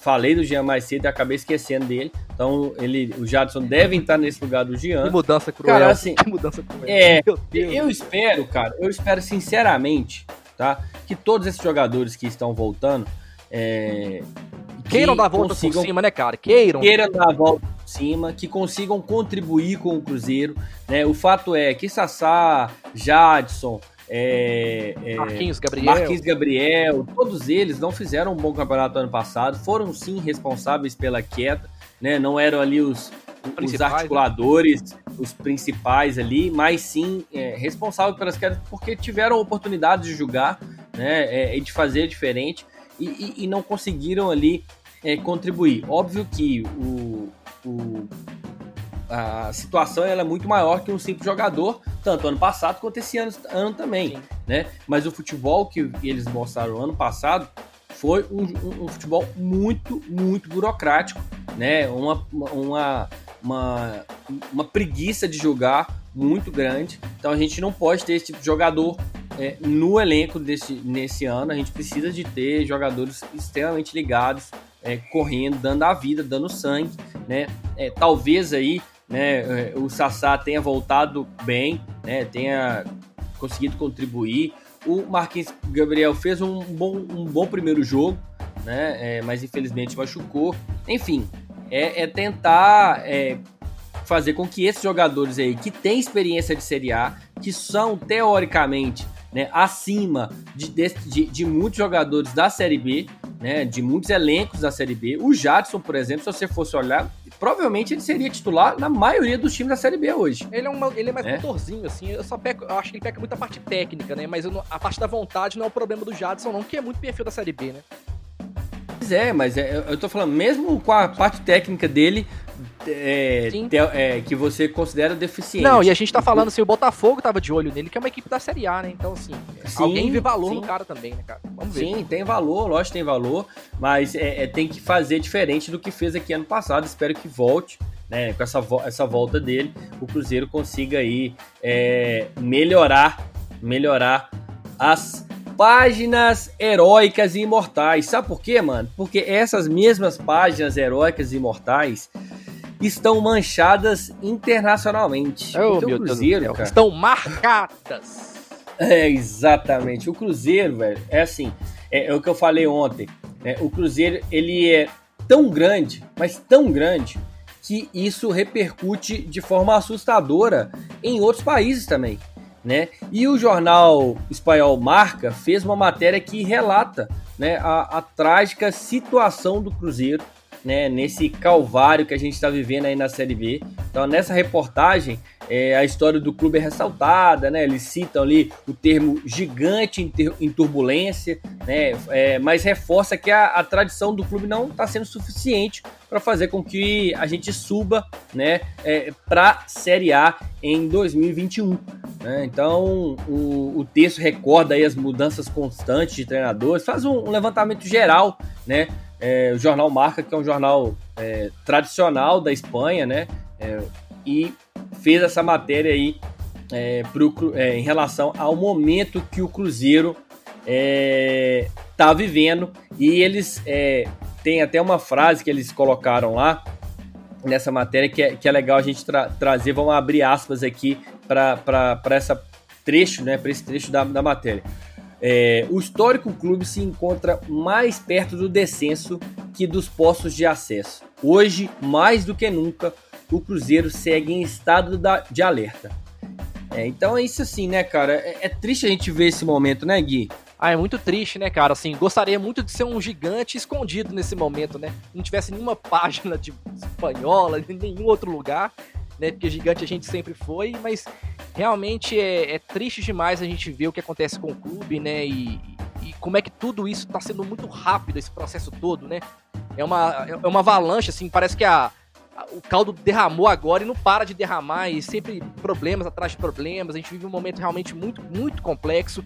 falei do Jean mais cedo e acabei esquecendo dele. Então, ele, o Jadson deve estar nesse lugar do Jean. Que mudança cruel. Cara, assim, que mudança cruel. É, eu espero, cara, eu espero sinceramente, tá? Que todos esses jogadores que estão voltando. É, queiram dar a volta consigam, por cima, né, cara? Queiram. Queiram dar a volta por cima, que consigam contribuir com o Cruzeiro. Né? O fato é que Sassá, Jadson, é, é, Marquinhos Gabriel. Marquinhos Gabriel, todos eles não fizeram um bom campeonato ano passado, foram sim responsáveis pela queda, né? Não eram ali os, os né? articuladores, né? os principais ali, mas sim é, responsáveis pelas quedas porque tiveram oportunidade de jogar, né? É, e de fazer diferente e, e, e não conseguiram ali é, contribuir. Óbvio que o, o a situação ela é muito maior que um simples jogador, tanto ano passado quanto esse ano, ano também, Sim. né? Mas o futebol que eles mostraram ano passado foi um, um, um futebol muito, muito burocrático, né? Uma, uma, uma, uma, preguiça de jogar muito grande. Então a gente não pode ter esse tipo de jogador é, no elenco desse, nesse ano. A gente precisa de ter jogadores extremamente ligados, é, correndo, dando a vida, dando sangue, né? É, talvez aí né, o Sassá tenha voltado bem, né, tenha conseguido contribuir. O Marquinhos Gabriel fez um bom, um bom primeiro jogo, né, é, mas infelizmente machucou. Enfim, é, é tentar é, fazer com que esses jogadores aí que têm experiência de Série A, que são teoricamente né, acima de, de, de, muitos jogadores da Série B, né, de muitos elencos da Série B. O Jadson, por exemplo, se você fosse olhar, provavelmente ele seria titular na maioria dos times da Série B hoje. Ele é, uma, ele é mais é. motorzinho, assim. Eu só peco, eu acho que ele peca muito a parte técnica, né? Mas não, a parte da vontade não é o problema do Jadson, não, que é muito perfil da Série B, né? Pois é, mas é, eu tô falando, mesmo com a parte técnica dele, é, te, é, que você considera deficiente. Não, e a gente tá falando assim, o Botafogo tava de olho nele, que é uma equipe da Série A, né? Então, assim, sim, alguém vê valor sim. no cara também, né, cara? Vamos ver. Sim, tem valor, lógico tem valor, mas é, é, tem que fazer diferente do que fez aqui ano passado. Espero que volte. Né, com essa, essa volta dele, o Cruzeiro consiga aí é, melhorar, melhorar as páginas heróicas e imortais. Sabe por quê, mano? Porque essas mesmas páginas heróicas e imortais estão manchadas internacionalmente. Oh, o Cruzeiro, cara, estão marcadas. É, exatamente. O Cruzeiro, velho, é assim, é, é o que eu falei ontem. Né? O Cruzeiro, ele é tão grande, mas tão grande, que isso repercute de forma assustadora em outros países também. Né? E o jornal espanhol Marca fez uma matéria que relata né, a, a trágica situação do Cruzeiro né, nesse calvário que a gente está vivendo aí na Série B. Então, nessa reportagem, é, a história do clube é ressaltada, né? Eles citam ali o termo gigante em, ter, em turbulência, né? É, mas reforça que a, a, tradição do clube não está sendo suficiente para fazer com que a gente suba, né? É, para Série A em 2021. Né? Então, o, o texto recorda aí as mudanças constantes de treinadores, faz um, um levantamento geral, né? É, o jornal Marca, que é um jornal é, tradicional da Espanha, né? É, e fez essa matéria aí é, pro, é, em relação ao momento que o Cruzeiro está é, vivendo. E eles têm até uma frase que eles colocaram lá nessa matéria que é, que é legal a gente tra trazer. Vamos abrir aspas aqui para essa trecho, né, para esse trecho da, da matéria. É, o histórico clube se encontra mais perto do descenso que dos postos de acesso. Hoje, mais do que nunca, o Cruzeiro segue em estado da, de alerta. É, então é isso assim, né, cara? É, é, triste a gente ver esse momento, né, Gui? Ah, é muito triste, né, cara? Assim, gostaria muito de ser um gigante escondido nesse momento, né? Não tivesse nenhuma página de espanhola, em nenhum outro lugar, né? Porque gigante a gente sempre foi, mas realmente é, é triste demais a gente ver o que acontece com o clube, né? E, e como é que tudo isso tá sendo muito rápido, esse processo todo, né? É uma, é uma avalanche, assim, parece que a, o caldo derramou agora e não para de derramar, e sempre problemas atrás de problemas. A gente vive um momento realmente muito, muito complexo.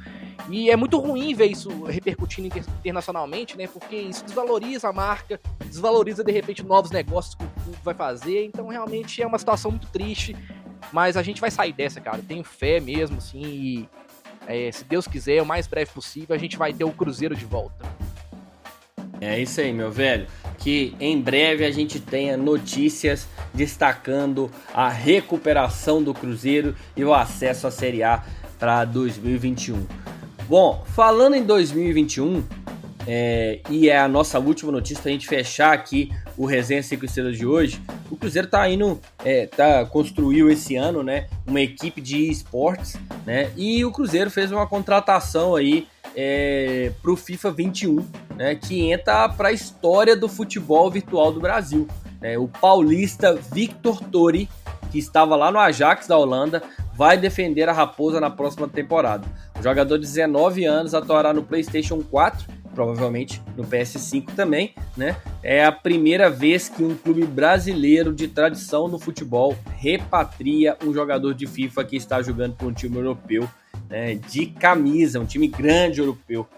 E é muito ruim ver isso repercutindo internacionalmente, né? Porque isso desvaloriza a marca, desvaloriza de repente novos negócios que o clube vai fazer. Então, realmente é uma situação muito triste. Mas a gente vai sair dessa, cara. Eu tenho fé mesmo, assim. E, é, se Deus quiser, o mais breve possível, a gente vai ter o Cruzeiro de volta. É isso aí, meu velho. Que em breve a gente tenha notícias destacando a recuperação do Cruzeiro e o acesso à Série A para 2021. Bom, falando em 2021, é, e é a nossa última notícia para a gente fechar aqui o Resenha 5 Estrelas de hoje. O Cruzeiro tá indo, é, tá, construiu esse ano, né, uma equipe de esportes, né, e o Cruzeiro fez uma contratação aí é, para o FIFA 21, né, que entra para a história do futebol virtual do Brasil. Né, o paulista Victor Tori, que estava lá no Ajax da Holanda, vai defender a Raposa na próxima temporada. O jogador de 19 anos atuará no PlayStation 4, provavelmente no PS5 também, né? É a primeira vez que um clube brasileiro de tradição no futebol repatria um jogador de FIFA que está jogando para um time europeu né, de camisa, um time grande europeu.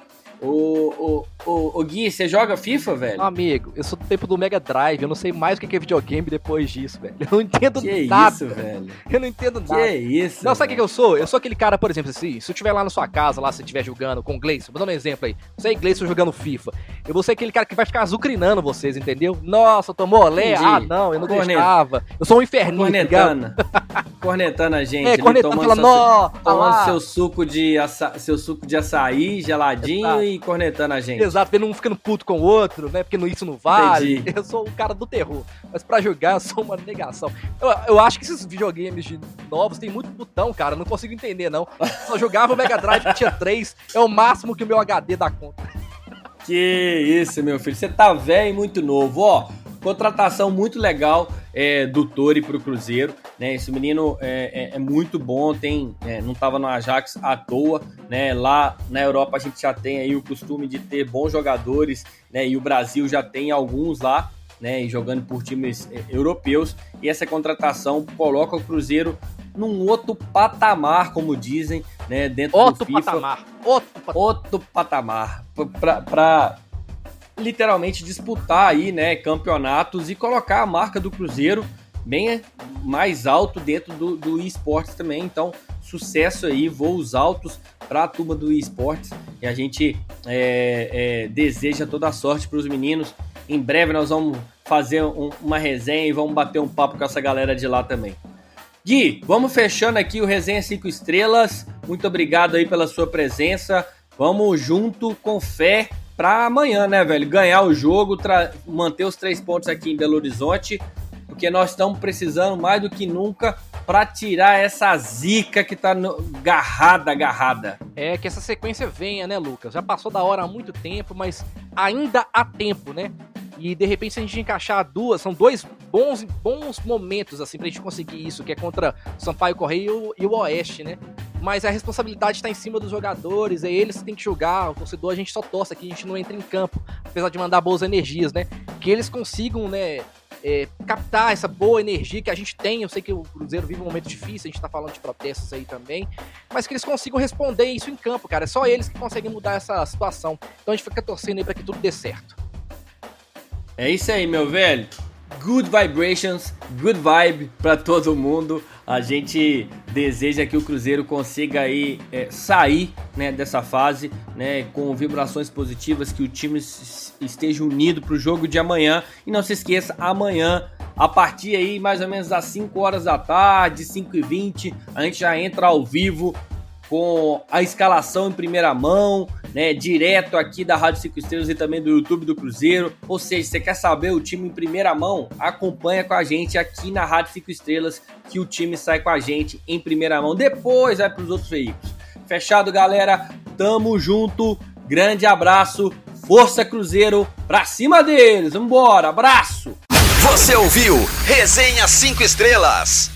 Ô, ô, ô, ô, Gui, você joga FIFA, velho? Amigo, eu sou do tempo do Mega Drive, eu não sei mais o que é videogame depois disso, velho. Eu não entendo que nada. isso, velho? Eu não entendo nada. Que isso, Não, sabe o que, eu sou? Eu sou aquele cara, por exemplo, assim, se eu estiver lá na sua casa, lá, se estiver jogando com o Gleison, vou dar um exemplo aí. Você e Gleison jogando FIFA. Eu vou ser aquele cara que vai ficar azucrinando vocês, entendeu? Nossa, tomou olé? Ah, não, eu não Cornet... deixava. Eu sou um inferninho, tá Cornetando. Tá cornetando a gente. É, cornetando, falando, tomando seu suco, de aça... seu suco de açaí geladinho. E cornetando a gente. Exato, porque não ficando puto com o outro, né? Porque isso não vale. Entendi. Eu sou o cara do terror. Mas pra jogar, eu sou uma negação. Eu, eu acho que esses videogames de novos tem muito botão, cara. Não consigo entender, não. Eu só jogava o Mega Drive que tinha três. É o máximo que o meu HD dá conta. Que isso, meu filho. Você tá velho e muito novo. Ó, Contratação muito legal é, do Tori para o Cruzeiro. Né? Esse menino é, é, é muito bom, tem, é, não estava no Ajax à toa. Né? Lá na Europa a gente já tem aí o costume de ter bons jogadores, né? e o Brasil já tem alguns lá. Né, e jogando por times é, europeus, e essa contratação coloca o Cruzeiro num outro patamar, como dizem, né, dentro outro do FIFA. Patamar. Outro patamar. Outro patamar. Para literalmente disputar aí, né, campeonatos e colocar a marca do Cruzeiro bem mais alto dentro do, do esportes também. Então, sucesso aí, voos altos para a turma do esportes e a gente é, é, deseja toda a sorte para os meninos. Em breve nós vamos fazer um, uma resenha e vamos bater um papo com essa galera de lá também. Gui, vamos fechando aqui o Resenha 5 Estrelas. Muito obrigado aí pela sua presença. Vamos junto com fé para amanhã, né, velho? Ganhar o jogo, manter os três pontos aqui em Belo Horizonte, porque nós estamos precisando mais do que nunca para tirar essa zica que tá no... garrada, agarrada. É, que essa sequência venha, né, Lucas? Já passou da hora há muito tempo, mas ainda há tempo, né? E de repente, se a gente encaixar duas, são dois bons, bons momentos assim pra gente conseguir isso, que é contra Sampaio Correio e o Oeste, né? Mas a responsabilidade está em cima dos jogadores, é eles que têm que jogar, o torcedor a gente só torce aqui, a gente não entra em campo, apesar de mandar boas energias, né? Que eles consigam, né, é, captar essa boa energia que a gente tem. Eu sei que o Cruzeiro vive um momento difícil, a gente tá falando de protestos aí também, mas que eles consigam responder isso em campo, cara. É só eles que conseguem mudar essa situação. Então a gente fica torcendo aí pra que tudo dê certo. É isso aí, meu velho. Good vibrations, good vibe para todo mundo. A gente deseja que o Cruzeiro consiga aí é, sair né, dessa fase, né, com vibrações positivas, que o time esteja unido para o jogo de amanhã. E não se esqueça, amanhã, a partir aí mais ou menos das 5 horas da tarde, 5 e 20, a gente já entra ao vivo com a escalação em primeira mão, né, direto aqui da Rádio 5 Estrelas e também do YouTube do Cruzeiro. Ou seja, você quer saber o time em primeira mão? Acompanha com a gente aqui na Rádio 5 Estrelas que o time sai com a gente em primeira mão. Depois vai para os outros veículos. Fechado, galera? Tamo junto. Grande abraço. Força Cruzeiro pra cima deles. Vambora. Abraço. Você ouviu Resenha 5 Estrelas.